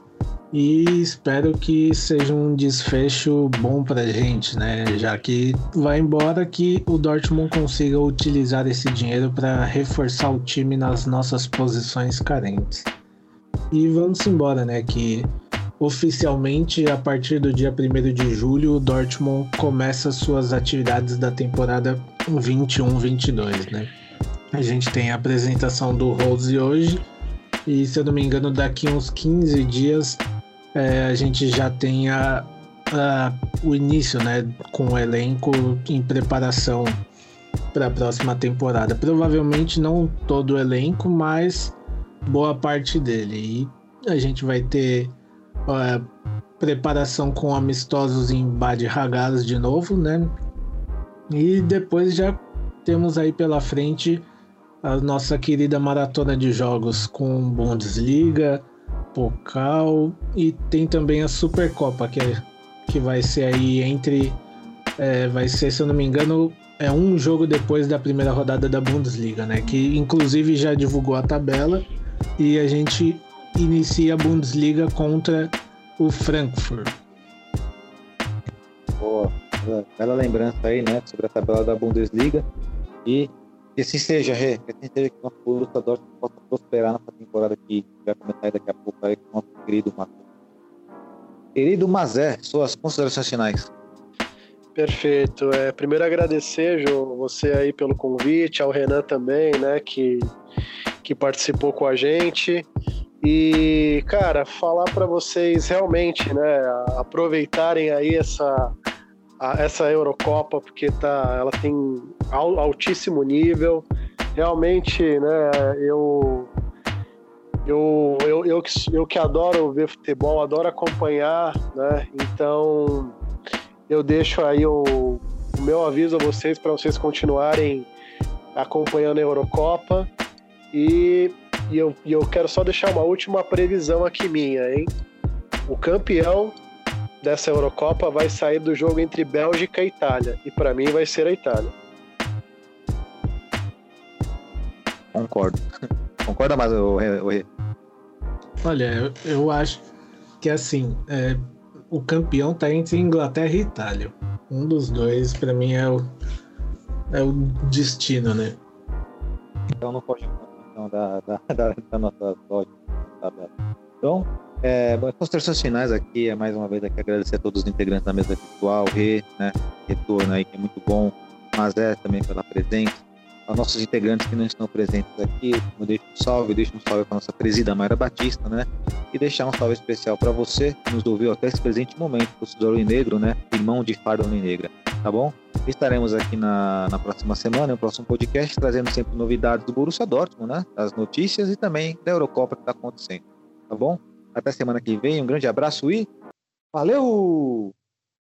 Speaker 4: E espero que seja um desfecho bom pra gente, né? Já que vai embora que o Dortmund consiga utilizar esse dinheiro para reforçar o time nas nossas posições carentes. E vamos embora, né? Que Oficialmente, a partir do dia 1 de julho, o Dortmund começa suas atividades da temporada 21-22, né? A gente tem a apresentação do Rose hoje e, se eu não me engano, daqui uns 15 dias é, a gente já tem a, a, o início, né? Com o elenco em preparação para a próxima temporada. Provavelmente não todo o elenco, mas boa parte dele. E a gente vai ter preparação com amistosos em Bad Ragaz de novo, né? E depois já temos aí pela frente a nossa querida maratona de jogos com Bundesliga, Pokal e tem também a Supercopa que, é, que vai ser aí entre é, vai ser, se eu não me engano, é um jogo depois da primeira rodada da Bundesliga, né? Que inclusive já divulgou a tabela e a gente inicia a Bundesliga contra o Frankfurt.
Speaker 1: Boa, bela lembrança aí, né, sobre a tabela da Bundesliga e que assim seja, Rê, que assim seja que nosso Dortmund possa prosperar nessa temporada que vai começar daqui a pouco aí com o nosso querido Mazé. Querido Mazé, suas considerações finais.
Speaker 5: Perfeito. É, primeiro agradecer, Jô, você aí pelo convite, ao Renan também, né, que, que participou com a gente. E, cara, falar para vocês realmente, né, aproveitarem aí essa, a, essa Eurocopa, porque tá, ela tem altíssimo nível. Realmente, né, eu eu, eu, eu, eu que adoro ver futebol, adoro acompanhar, né? Então eu deixo aí o, o meu aviso a vocês para vocês continuarem acompanhando a Eurocopa. E, e, eu, e eu quero só deixar uma última previsão aqui minha, hein? O campeão dessa Eurocopa vai sair do jogo entre Bélgica e Itália. E para mim vai ser a Itália.
Speaker 1: Concordo. Concorda mais, o, o,
Speaker 4: Olha, eu, eu acho que assim, é, o campeão tá entre Inglaterra e Itália. Um dos dois, para mim, é o, é o destino, né?
Speaker 1: Então não pode da, da, da, da nossa. Então, é, considerações finais aqui, é mais uma vez aqui agradecer a todos os integrantes da mesa virtual, Rê, né? Retorno aí, que é muito bom, mas é também pela presença aos nossos integrantes que não estão presentes aqui, eu deixo um salve, deixo um salve para nossa presida Mayra Batista, né? E deixar um salve especial para você que nos ouviu até esse presente momento, o Negro, né? Irmão de Farda Negra, tá bom? Estaremos aqui na, na próxima semana, no próximo podcast, trazendo sempre novidades do Borussia Dortmund, né? As notícias e também da Eurocopa que está acontecendo, tá bom? Até semana que vem, um grande abraço e valeu!